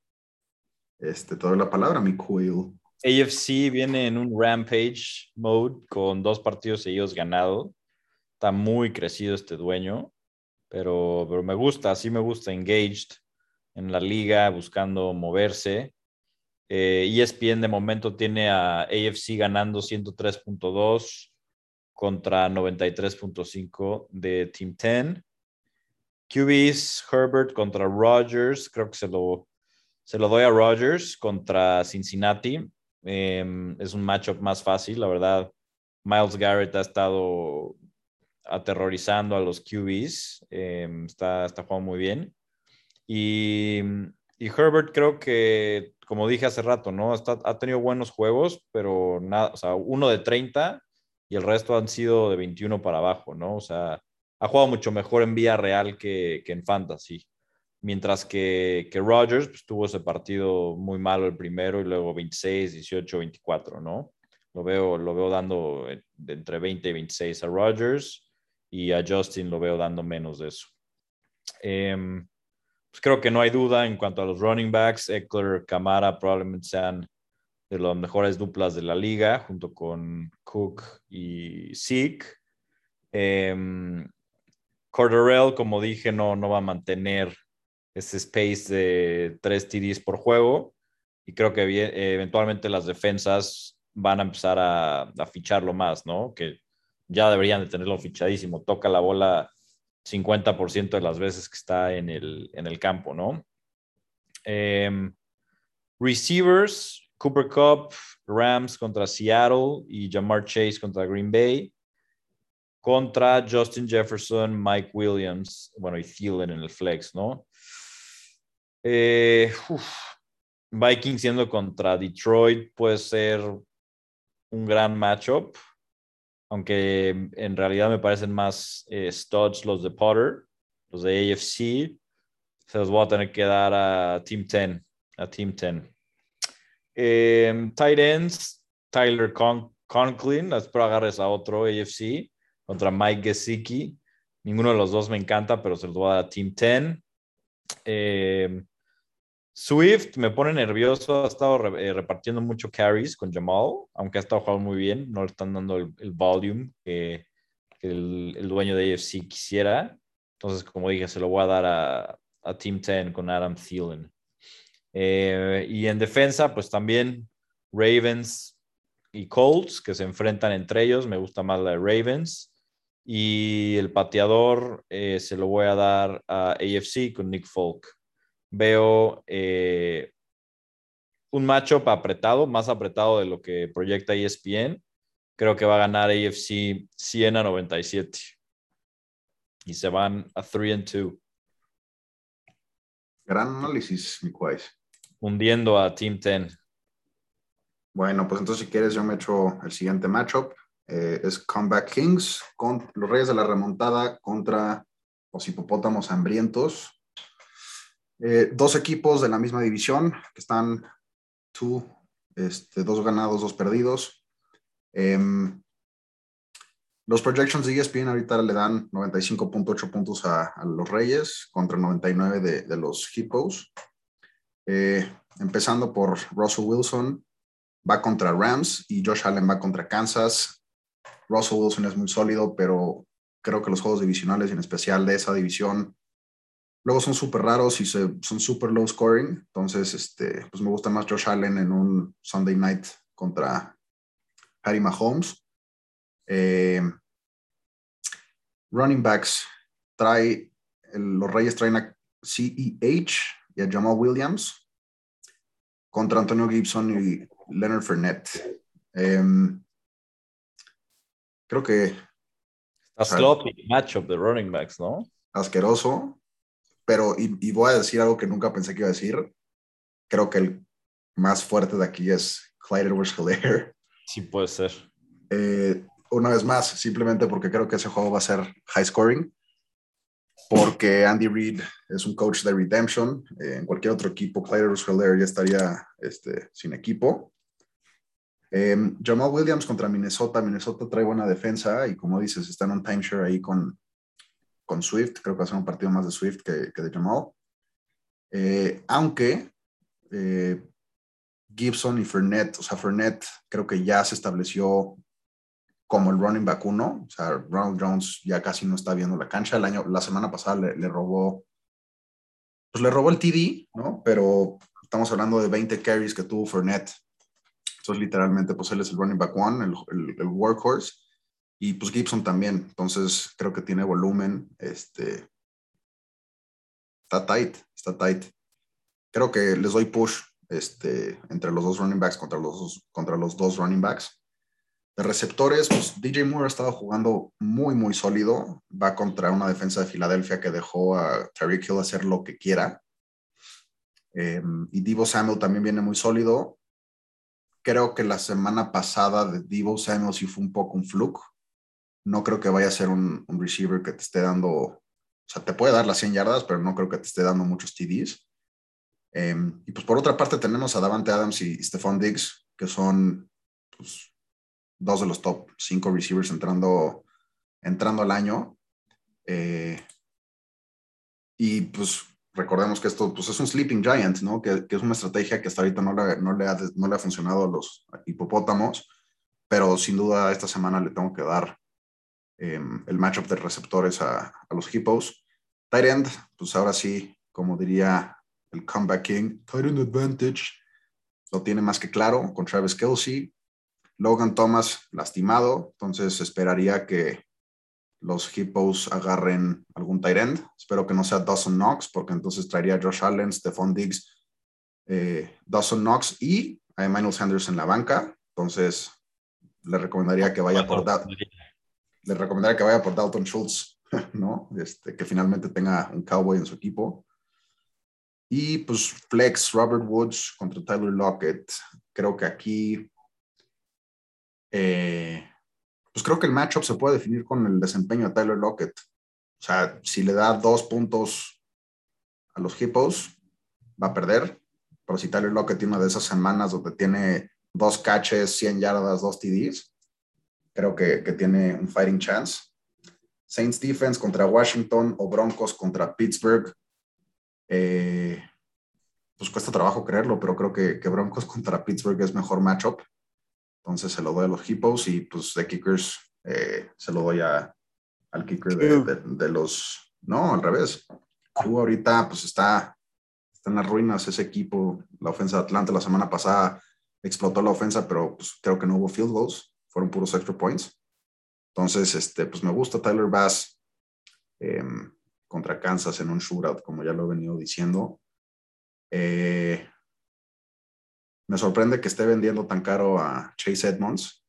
[SPEAKER 1] Este, te doy la palabra, mi Quill.
[SPEAKER 2] AFC viene en un rampage mode con dos partidos seguidos ganados. Está muy crecido este dueño, pero, pero me gusta, sí me gusta, engaged en la liga, buscando moverse. Eh, ESPN de momento tiene a AFC ganando 103.2 contra 93.5 de Team 10. QBs, Herbert contra Rogers, creo que se lo, se lo doy a Rogers contra Cincinnati. Em, es un matchup más fácil, la verdad. Miles Garrett ha estado aterrorizando a los QBs, em, está, está jugando muy bien. Y, y, Herbert creo que, como dije hace rato, ¿no? ha tenido buenos juegos, pero nada, o sea, uno de 30 y el resto han sido de 21 para abajo, ¿no? O sea, ha jugado mucho mejor en vía real que, en fantasy. Mientras que, que Rodgers pues, tuvo ese partido muy malo el primero y luego 26, 18, 24, ¿no? Lo veo, lo veo dando entre 20 y 26 a Rodgers y a Justin lo veo dando menos de eso. Em, pues creo que no hay duda en cuanto a los running backs. Eckler, Camara probablemente sean de las mejores duplas de la liga, junto con Cook y Zeke. Eh, como dije, no, no va a mantener ese space de tres TDs por juego. Y creo que eventualmente las defensas van a empezar a, a ficharlo más, ¿no? Que ya deberían de tenerlo fichadísimo. Toca la bola 50% de las veces que está en el, en el campo, ¿no? Em, receivers, Cooper Cup, Rams contra Seattle y Jamar Chase contra Green Bay. Contra Justin Jefferson, Mike Williams, bueno, y Thielen en el flex, ¿no? Eh, Vikings siendo contra Detroit puede ser un gran matchup aunque en realidad me parecen más eh, studs los de Potter, los de AFC. Se los voy a tener que dar a Team 10, a Team 10. Eh, tight ends, Tyler Con Conklin, espero agarres a otro AFC contra Mike Gesicki. Ninguno de los dos me encanta, pero se los voy a dar a Team 10. Eh, Swift me pone nervioso, ha estado eh, repartiendo mucho carries con Jamal, aunque ha estado jugando muy bien, no le están dando el, volume que, el, dueño de AFC quisiera. Entonces, como dije, se lo voy a dar a, Team 10 con Adam Thielen. Eh, y en defensa, pues también Ravens y Colts, que se enfrentan entre ellos. Me gusta más la de Ravens. Y el pateador eh, se lo voy a dar a AFC con Nick Folk veo eh, un matchup apretado, más apretado de lo que proyecta ESPN. Creo que va a ganar AFC 100 a 97. Y se van a 3 and 2.
[SPEAKER 1] Gran análisis, mi
[SPEAKER 2] Hundiendo a Team 10.
[SPEAKER 1] Bueno, pues entonces si quieres yo me echo el siguiente matchup. Eh, es Comeback Kings con los Reyes de la Remontada contra los hipopótamos hambrientos. Eh, dos equipos de la misma división que están tú, este, dos ganados, dos perdidos. Em, los projections de ESPN ahorita le dan 95.8 puntos a, los Reyes contra 99 de, de los Hippos. Eh, empezando por Russell Wilson, va contra Rams y Josh Allen va contra Kansas. Russell Wilson es muy sólido, pero creo que los juegos divisionales, en especial de esa división, Luego son súper raros y son súper low scoring. Entonces, este, pues me gusta más Josh Allen en un Sunday night contra Harry Mahomes. Eh, running backs, trae, los Reyes traen a CEH y a Jamal Williams contra Antonio Gibson y Leonard Fournette. Em, creo que...
[SPEAKER 2] Está sloppy matchup de running backs, ¿no?
[SPEAKER 1] Asqueroso pero, y, voy a decir algo que nunca pensé que iba a decir, creo que el más fuerte de aquí es Clyde Edwards Hilaire.
[SPEAKER 2] Sí, puede ser.
[SPEAKER 1] Eh, una vez más, simplemente porque creo que ese juego va a ser high scoring, porque Andy Reid es un coach de redemption. Eh, en cualquier otro equipo, Clyde Hilaire ya estaría este, sin equipo. Eh, Jamal Williams contra Minnesota. Minnesota trae buena defensa y como dices, está en un timeshare ahí con, con Swift. Creo que va a ser un partido más de Swift que, de Jamal. Eh, aunque eh, Gibson y Fernet, o sea, Fernet creo que ya se estableció como el running back uno. O sea, Ronald Jones ya casi no está viendo la cancha. El año, la semana pasada le, robó, pues le robó el TD, ¿no? Pero estamos hablando de 20 carries que tuvo Fernet. Entonces, literalmente, pues él es el running back one, el, el workhorse y pues Gibson también. Entonces creo que tiene volumen. Este, está tight, está tight. Creo que les doy push este, entre los dos running backs contra los, contra los dos running backs. De receptores, pues DJ Moore ha estado jugando muy, muy sólido. Va contra una defensa de Filadelfia que dejó a Terry Hill hacer lo que quiera. Em, y Divo Samuel también viene muy sólido. Creo que la semana pasada de Divo Samuel sí fue un poco un fluke no creo que vaya a ser un, receiver que te esté dando, o sea, te puede dar las 100 yardas, pero no creo que te esté dando muchos TDs. Em, y pues por otra parte tenemos a Davante Adams y Stephon Diggs, que son pues, dos de los top 5 receivers entrando, entrando al año. Eh, y pues recordemos que esto pues, es un sleeping giant, ¿no? Que, es una estrategia que hasta ahorita no le, no le, ha, no le ha funcionado a los hipopótamos, pero sin duda esta semana le tengo que dar Em, el matchup de receptores a, los Hippos. Tight end, pues ahora sí, como diría el comeback king, tight end advantage, lo tiene más que claro con Travis Kelsey. Logan Thomas lastimado, entonces esperaría que los Hippos agarren algún tight end. Espero que no sea Dawson Knox, porque entonces traería Josh Allen, Stephon Diggs, eh, Dawson Knox y a Emmanuel Sanders en la banca. Entonces, le recomendaría que vaya por le recomendaría que vaya por Dalton Schultz, ¿no? Este, que finalmente tenga un cowboy en su equipo. Y pues flex Robert Woods contra Tyler Lockett. Creo que aquí eh, pues creo que el matchup se puede definir con el desempeño de Tyler Lockett. O sea, si le da dos puntos a los Hippos, va a perder. Pero si Tyler Lockett tiene una de esas semanas donde tiene dos catches, 100 yardas, dos TDs, creo que, tiene un fighting chance. Saints defense contra Washington o Broncos contra Pittsburgh. Eh, pues cuesta trabajo creerlo, pero creo que, que Broncos contra Pittsburgh es mejor matchup. Entonces se lo doy a los Hippos y pues de kickers eh, se lo doy a, al kicker de, los... No, al revés. Q ahorita pues está, está en las ruinas ese equipo. La ofensa de Atlanta la semana pasada explotó la ofensa, pero pues, creo que no hubo field goals. Fueron puros extra points. Entonces, este, pues me gusta Tyler Bass em, contra Kansas en un shootout, como ya lo he venido diciendo. Eh, me sorprende que esté vendiendo tan caro a Chase Edmonds.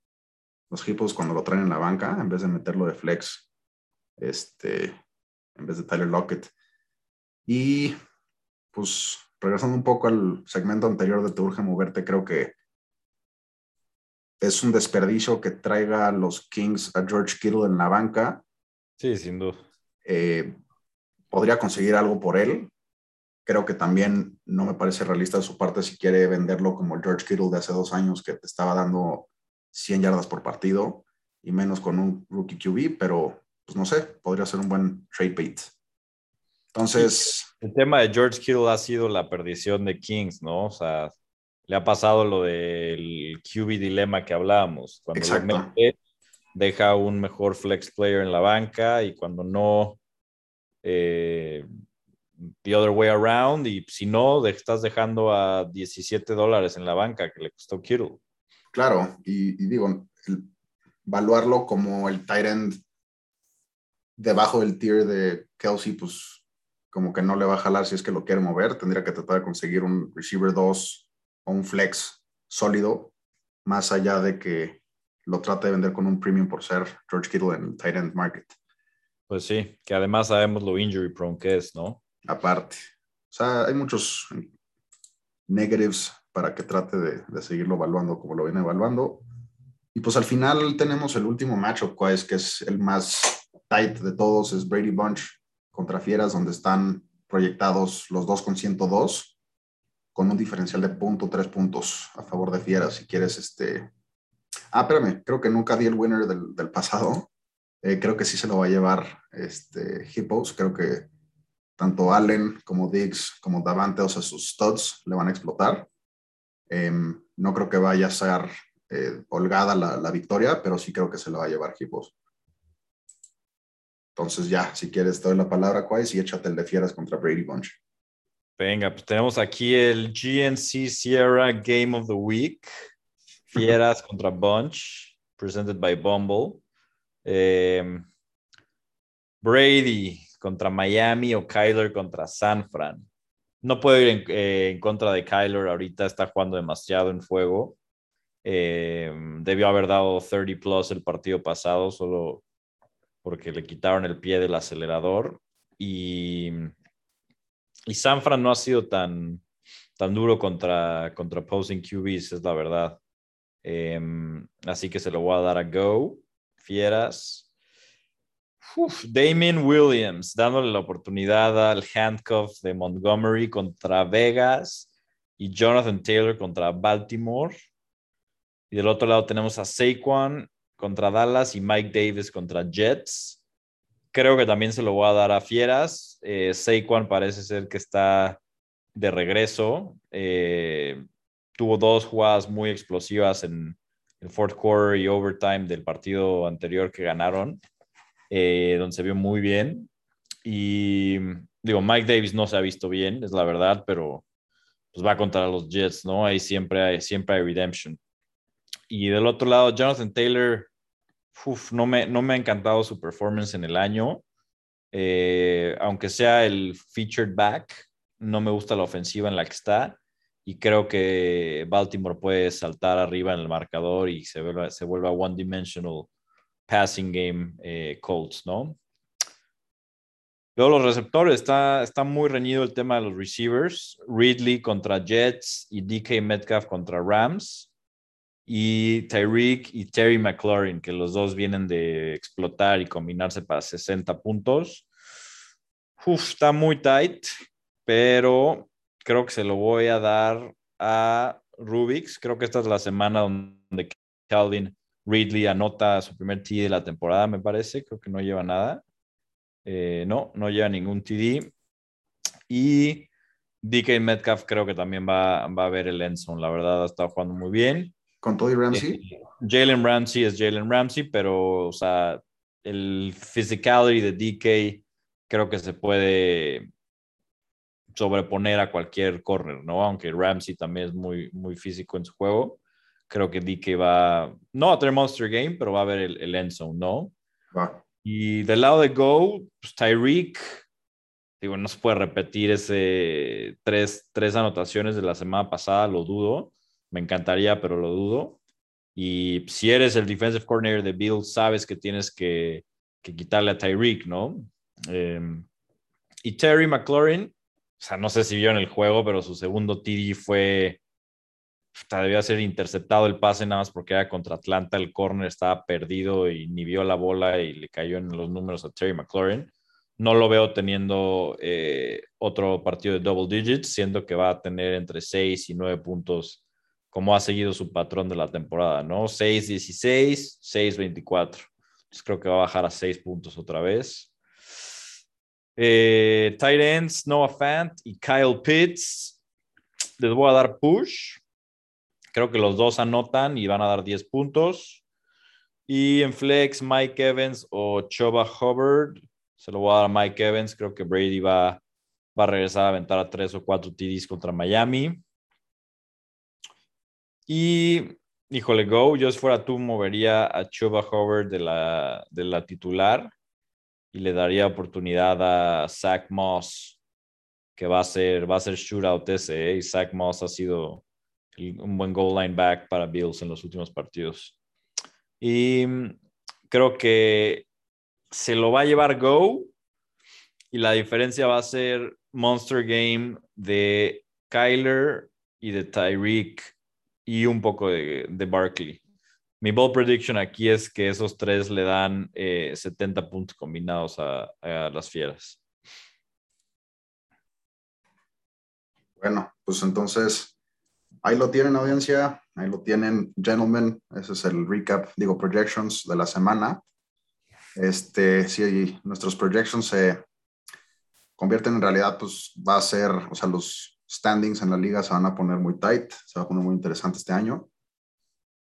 [SPEAKER 1] Los Hippos cuando lo traen en la banca, en vez de meterlo de flex, este, en vez de Tyler Lockett. Y pues regresando un poco al segmento anterior de Te urge moverte, creo que es un desperdicio que traiga a los Kings a George Kittle en la banca.
[SPEAKER 2] Sí, sin duda.
[SPEAKER 1] Eh, podría conseguir algo por él, Creo que también no me parece realista de su parte si quiere venderlo como el George Kittle de hace dos años que te estaba dando 100 yardas por partido y menos con un rookie QB, pero pues no sé, podría ser un buen trade bait. Entonces...
[SPEAKER 2] El tema de George Kittle ha sido la perdición de Kings, ¿no? O sea, le ha pasado lo del QB dilema que hablábamos. Cuando Exacto. deja un mejor flex player en la banca y cuando no, eh, the other way around y si no, estás dejando a 17 dólares en la banca que le costó Kittle.
[SPEAKER 1] Claro, y, digo, evaluarlo como el tight end debajo del tier de Kelsey, pues como que no le va a jalar si es que lo quiere mover, tendría que tratar de conseguir un receiver 2 o un flex sólido, más allá de que lo trate de vender con un premium por ser George Kittle en el tight end market.
[SPEAKER 2] Pues sí, que además sabemos lo injury prone que es, ¿no?
[SPEAKER 1] Aparte. O sea, hay muchos negatives para que trate de, seguirlo evaluando como lo viene evaluando. Y pues al final tenemos el último matchup, es que es el más tight de todos, es Brady Bunch contra Fieras, donde están proyectados los dos con 102, con un diferencial de punto, tres puntos a favor de Fieras. Si quieres, este. Ah, espérame, creo que nunca di el winner del, pasado. Eh, creo que sí se lo va a llevar este Hippos. Creo que tanto Allen como Diggs como Davante, o sea, sus studs le van a explotar. Em, no creo que vaya a ser eh, holgada la, victoria, pero sí creo que se lo va a llevar Hippos. Entonces ya, si quieres, te doy la palabra, Quais, y échate el de Fieras contra Brady Bunch.
[SPEAKER 2] Venga, pues tenemos aquí el GNC Sierra Game of the Week. Fieras contra Bunch, presented by Bumble. Em, Brady, contra Miami o Kyler contra San Fran. No puedo ir en, eh, contra de Kyler, ahorita está jugando demasiado en fuego. Eh, debió haber dado 30 plus el partido pasado, solo porque le quitaron el pie del acelerador. Y, y San Fran no ha sido tan, tan duro contra, contra opposing QBs, es la verdad. Eh, así que se lo voy a dar a Go. Fieras. Damien Williams dándole la oportunidad al handcuff de Montgomery contra Vegas y Jonathan Taylor contra Baltimore. Y del otro lado tenemos a Saquon contra Dallas y Mike Davis contra Jets. Creo que también se lo voy a dar a Fieras. Eh, Saquon parece ser que está de regreso. Eh, tuvo dos jugadas muy explosivas en el fourth quarter y overtime del partido anterior que ganaron. Eh, donde se vio muy bien. Y digo, Mike Davis no se ha visto bien, es la verdad, pero pues va contra los Jets, ¿no? Ahí siempre hay, siempre hay redemption. Y del otro lado, Jonathan Taylor, no, me, no me ha encantado su performance en el año. Eh, aunque sea el featured back, no me gusta la ofensiva en la que está. Y creo que Baltimore puede saltar arriba en el marcador y se vuelva, se vuelva one-dimensional passing game eh, Colts, ¿no? Luego los receptores, está, está muy reñido el tema de los receivers. Ridley contra Jets y DK Metcalf contra Rams. Y Tyreek y Terry McLaurin, que los dos vienen de explotar y combinarse para 60 puntos. Uf, está muy tight, pero creo que se lo voy a dar a Rubix. Creo que esta es la semana donde Calvin Ridley anota su primer TD de la temporada, me parece. Creo que no lleva nada. Eh, no, no lleva ningún TD. Y DK Metcalf creo que también va, va a ver el Enson. La verdad, ha estado jugando muy bien.
[SPEAKER 1] ¿Con Tony Ramsey?
[SPEAKER 2] Eh, Jalen Ramsey es Jalen Ramsey, pero, o sea, el physicality de DK creo que se puede sobreponer a cualquier corner, ¿no? Aunque Ramsey también es muy, muy físico en su juego. Creo que DK va, no a tener Monster Game, pero va a ver el, el end ¿no? Va. Y del lado de Go, pues Tyreek, digo, no se puede repetir ese tres, tres anotaciones de la semana pasada, lo dudo. Me encantaría, pero lo dudo. Y si eres el defensive coordinator de Bill, sabes que tienes que, que quitarle a Tyreek, ¿no? Em, y Terry McLaurin, o sea, no sé si vio en el juego, pero su segundo TD fue debía ser interceptado el pase nada más porque era contra Atlanta, el corner estaba perdido y ni vio la bola y le cayó en los números a Terry McLaurin. No lo veo teniendo eh, otro partido de double digits, siendo que va a tener entre 6 y 9 puntos, como ha seguido su patrón de la temporada, ¿no? 6-16, 6-24. Entonces creo que va a bajar a 6 puntos otra vez. Eh, tight ends, Noah Fant y Kyle Pitts. Les voy a dar push Creo que los dos anotan y van a dar 10 puntos. Y en flex, Mike Evans o Choba Hubbard. Se lo voy a dar a Mike Evans. Creo que Brady va, va a regresar a aventar a tres o cuatro TDs contra Miami. Y, híjole, go. Yo si fuera tú, movería a Choba Hubbard de la, de la titular y le daría oportunidad a Zach Moss, que va a ser, va a ser shootout ese. ¿eh? Y Zach Moss ha sido un buen goal line back para Bills en los últimos partidos. Y mm, creo que se lo va a llevar Go y la diferencia va a ser Monster Game de Kyler y de Tyreek y un poco de, de Barkley. Mi ball prediction aquí es que esos tres le dan 70 eh, puntos combinados a, a las fieras.
[SPEAKER 1] Bueno, pues entonces ahí lo tienen, audiencia. Ahí lo tienen, gentlemen. Ese es el recap, digo, projections de la semana. Este, si nuestros projections se convierten en realidad, pues va a ser, o sea, los standings en la liga se van a poner muy tight, se va a poner muy interesante este año.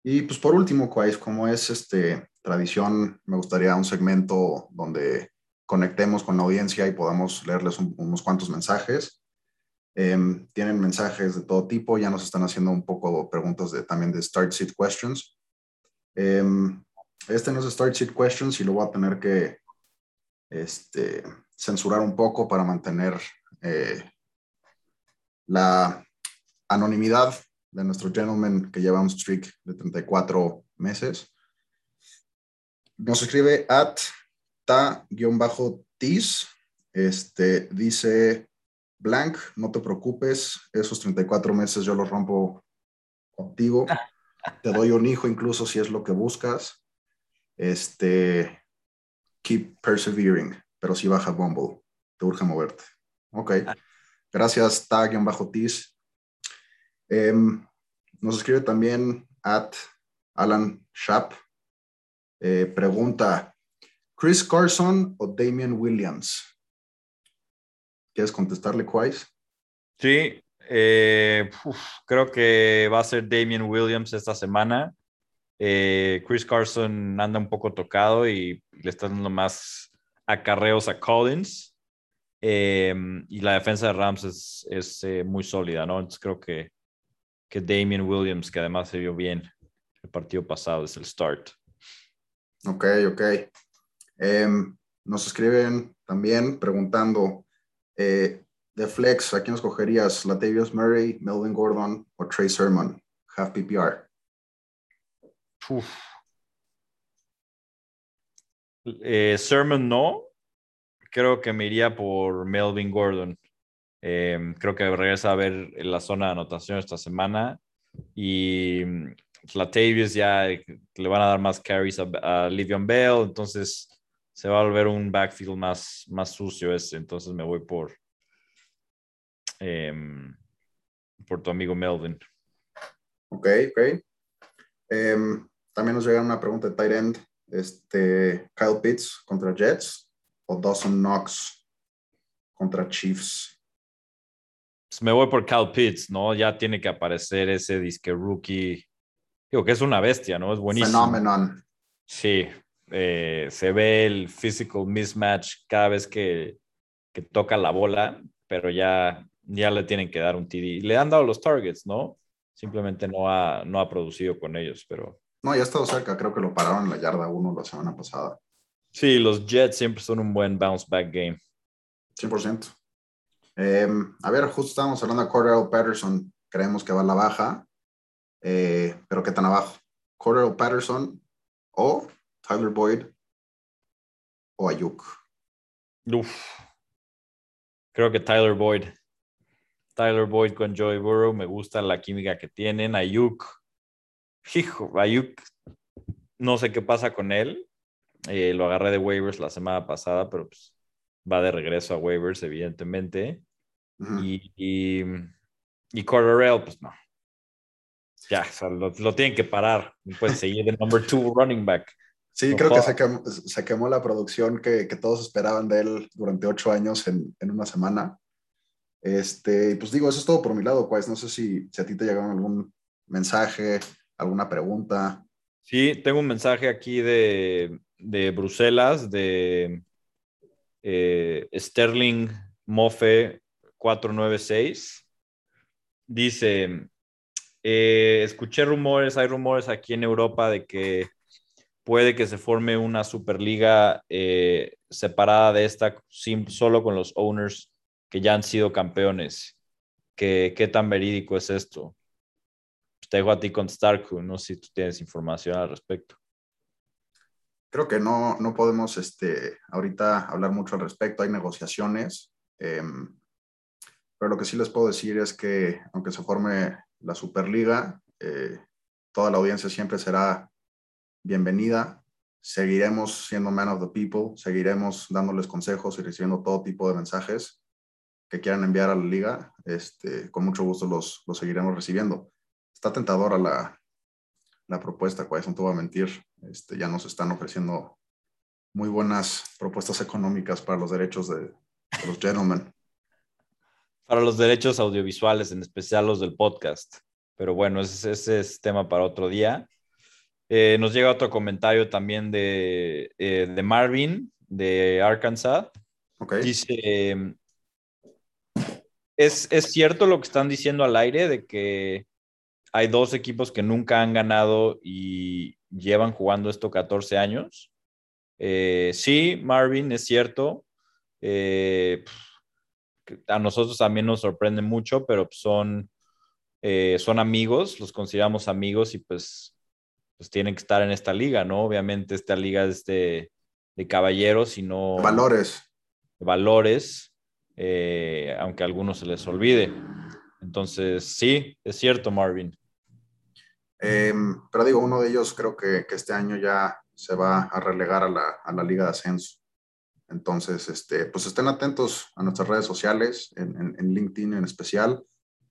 [SPEAKER 1] Y pues por último, como es este, tradición, me gustaría un segmento donde conectemos con la audiencia y podamos leerles unos cuantos mensajes. Em, tienen mensajes de todo tipo, ya nos están haciendo un poco preguntas de, también de Start Seat Questions. Em, este no es Start Seat Questions y lo voy a tener que este, censurar un poco para mantener eh, la anonimidad de nuestro gentleman que lleva un streak de 34 meses. Nos escribe at ta-tis. Este, dice, Blank, no te preocupes, esos 34 meses yo los rompo contigo. Te doy un hijo incluso si es lo que buscas. Este, keep persevering, pero si baja Bumble, te urge moverte. Ok. Gracias, tag-tis. Em, nos escribe también at Alan Schapp. Eh, pregunta, ¿Chris Carson o Damian Williams? ¿Quieres contestarle, Quais?
[SPEAKER 2] Sí, eh, creo que va a ser Damian Williams esta semana. Eh, Chris Carson anda un poco tocado y le está dando más acarreos a Collins. Eh, y la defensa de Rams es, es muy sólida, ¿no? Entonces creo que, que Damian Williams, que además se vio bien el partido pasado, es el start.
[SPEAKER 1] Ok, ok. Em, nos escriben también preguntando, eh, de flex, ¿a quién escogerías? ¿Latavius Murray, Melvin Gordon o Trey Sermon? Half PPR.
[SPEAKER 2] Eh, Sermon no. Creo que me iría por Melvin Gordon. Em, creo que regresa a ver la zona de anotación esta semana. Y pues, Latavius ya le van a dar más carries a, a Livion Bell. Entonces se va a volver un backfield más, más sucio ese. Entonces me voy por, em, por tu amigo Melvin.
[SPEAKER 1] Ok, ok. Em, también nos llega una pregunta de tight end. Este, Kyle Pitts contra Jets o Dawson Knox contra Chiefs.
[SPEAKER 2] Pues me voy por Kyle Pitts, ¿no? Ya tiene que aparecer ese disque rookie. Digo que es una bestia, ¿no? Es buenísimo.
[SPEAKER 1] Phenomenon.
[SPEAKER 2] Sí, eh, se ve el physical mismatch cada vez que, que, toca la bola, pero ya, ya le tienen que dar un TD. Le han dado los targets, ¿no? Simplemente no ha, no ha producido con ellos, pero...
[SPEAKER 1] No, ya ha estado cerca, creo que lo pararon en la yarda 1 la semana pasada.
[SPEAKER 2] Sí, los Jets siempre son un buen bounce back game.
[SPEAKER 1] 100%. Eh, a ver, justo estábamos hablando de Cordell Patterson, creemos que va a la baja, eh, pero ¿qué tan abajo? Cordell Patterson o Tyler Boyd o Ayuk.
[SPEAKER 2] Uf. Creo que Tyler Boyd. Tyler Boyd con Joey Burrow, me gusta la química que tienen. Ayuk, hijo, Ayuk, no sé qué pasa con él. Eh, lo agarré de waivers la semana pasada, pero pues va de regreso a waivers, evidentemente. Uh -huh. Y, y, y pues no. Ya, o sea, lo, lo, tienen que parar. Pueden seguir de number two running back.
[SPEAKER 1] Sí, creo que se quemó, se quemó, la producción que, que, todos esperaban de él durante ocho años en, en, una semana. Este, pues digo, eso es todo por mi lado, pues no sé si, si a ti te llegaron algún mensaje, alguna pregunta.
[SPEAKER 2] Sí, tengo un mensaje aquí de, de Bruselas, de eh, Sterling Mofe 496. Dice, eh, escuché rumores, hay rumores aquí en Europa de que puede que se forme una superliga eh, separada de esta, sin, solo con los owners que ya han sido campeones. ¿Qué, qué tan verídico es esto? Te dejo a ti con Starku, no sé si tú tienes información al respecto.
[SPEAKER 1] Creo que no, no podemos este, ahorita hablar mucho al respecto, hay negociaciones, eh, pero lo que sí les puedo decir es que aunque se forme la Superliga, eh, toda la audiencia siempre será bienvenida. Seguiremos siendo man of the people, seguiremos dándoles consejos y recibiendo todo tipo de mensajes que quieran enviar a la liga. Este, con mucho gusto los, los seguiremos recibiendo. Está tentadora la, la propuesta, pues no te voy a mentir. Este, ya nos están ofreciendo muy buenas propuestas económicas para los derechos de, de los gentlemen.
[SPEAKER 2] Para los derechos audiovisuales, en especial los del podcast. Pero bueno, ese, ese es tema para otro día. Eh, nos llega otro comentario también de, eh, de Marvin, de Arkansas.
[SPEAKER 1] Okay.
[SPEAKER 2] Dice, ¿es, ¿es cierto lo que están diciendo al aire de que hay dos equipos que nunca han ganado y llevan jugando esto 14 años? Eh, sí, Marvin, es cierto. Eh, a nosotros también nos sorprende mucho, pero son, eh, son amigos, los consideramos amigos y pues pues tienen que estar en esta liga, ¿no? Obviamente esta liga es de, de caballeros y no...
[SPEAKER 1] Valores.
[SPEAKER 2] Valores, eh, aunque a algunos se les olvide. Entonces, sí, es cierto, Marvin.
[SPEAKER 1] Eh, pero digo, uno de ellos creo que, que, este año ya se va a relegar a la, a la liga de ascenso. Entonces, este, pues estén atentos a nuestras redes sociales, en, en, en LinkedIn en especial,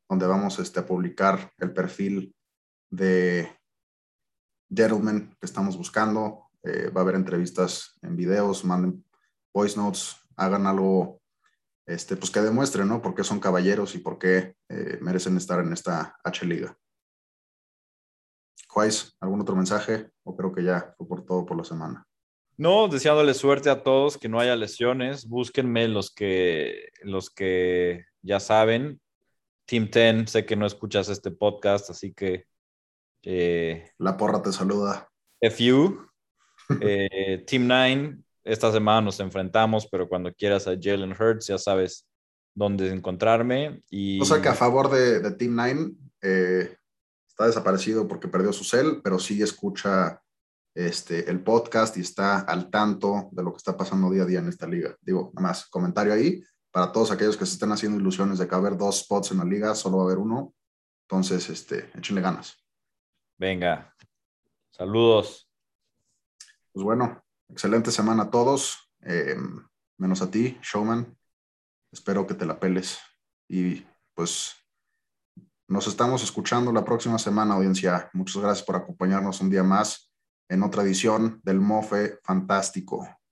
[SPEAKER 1] donde vamos este, a publicar el perfil de, gentleman que estamos buscando. Eh, va a haber entrevistas en videos, manden voice notes, hagan algo este, pues que demuestren, ¿no? Por qué son caballeros y por qué eh, merecen estar en esta H-Liga. Juárez, ¿algún otro mensaje? O creo que ya fue por todo por la semana.
[SPEAKER 2] No, deseándole suerte a todos, que no haya lesiones. Búsquenme los que, los que ya saben. Team 10, sé que no escuchas este podcast, así que Eh,
[SPEAKER 1] la porra te saluda.
[SPEAKER 2] FU. Eh, Team 9, esta semana nos enfrentamos, pero cuando quieras a Jalen Hurts, ya sabes dónde encontrarme. Y...
[SPEAKER 1] O sea que a favor de, de Team 9, eh, está desaparecido porque perdió su cel, pero sí escucha este, el podcast y está al tanto de lo que está pasando día a día en esta liga. Digo, nada más, comentario ahí. Para todos aquellos que se estén haciendo ilusiones de que va a haber dos spots en la liga, solo va a haber uno. Entonces, este, échenle ganas.
[SPEAKER 2] Venga, saludos.
[SPEAKER 1] Pues bueno, excelente semana a todos, eh, menos a ti, Showman. Espero que te la peles. Y pues nos estamos escuchando la próxima semana, audiencia. Muchas gracias por acompañarnos un día más en otra edición del Mofe Fantástico.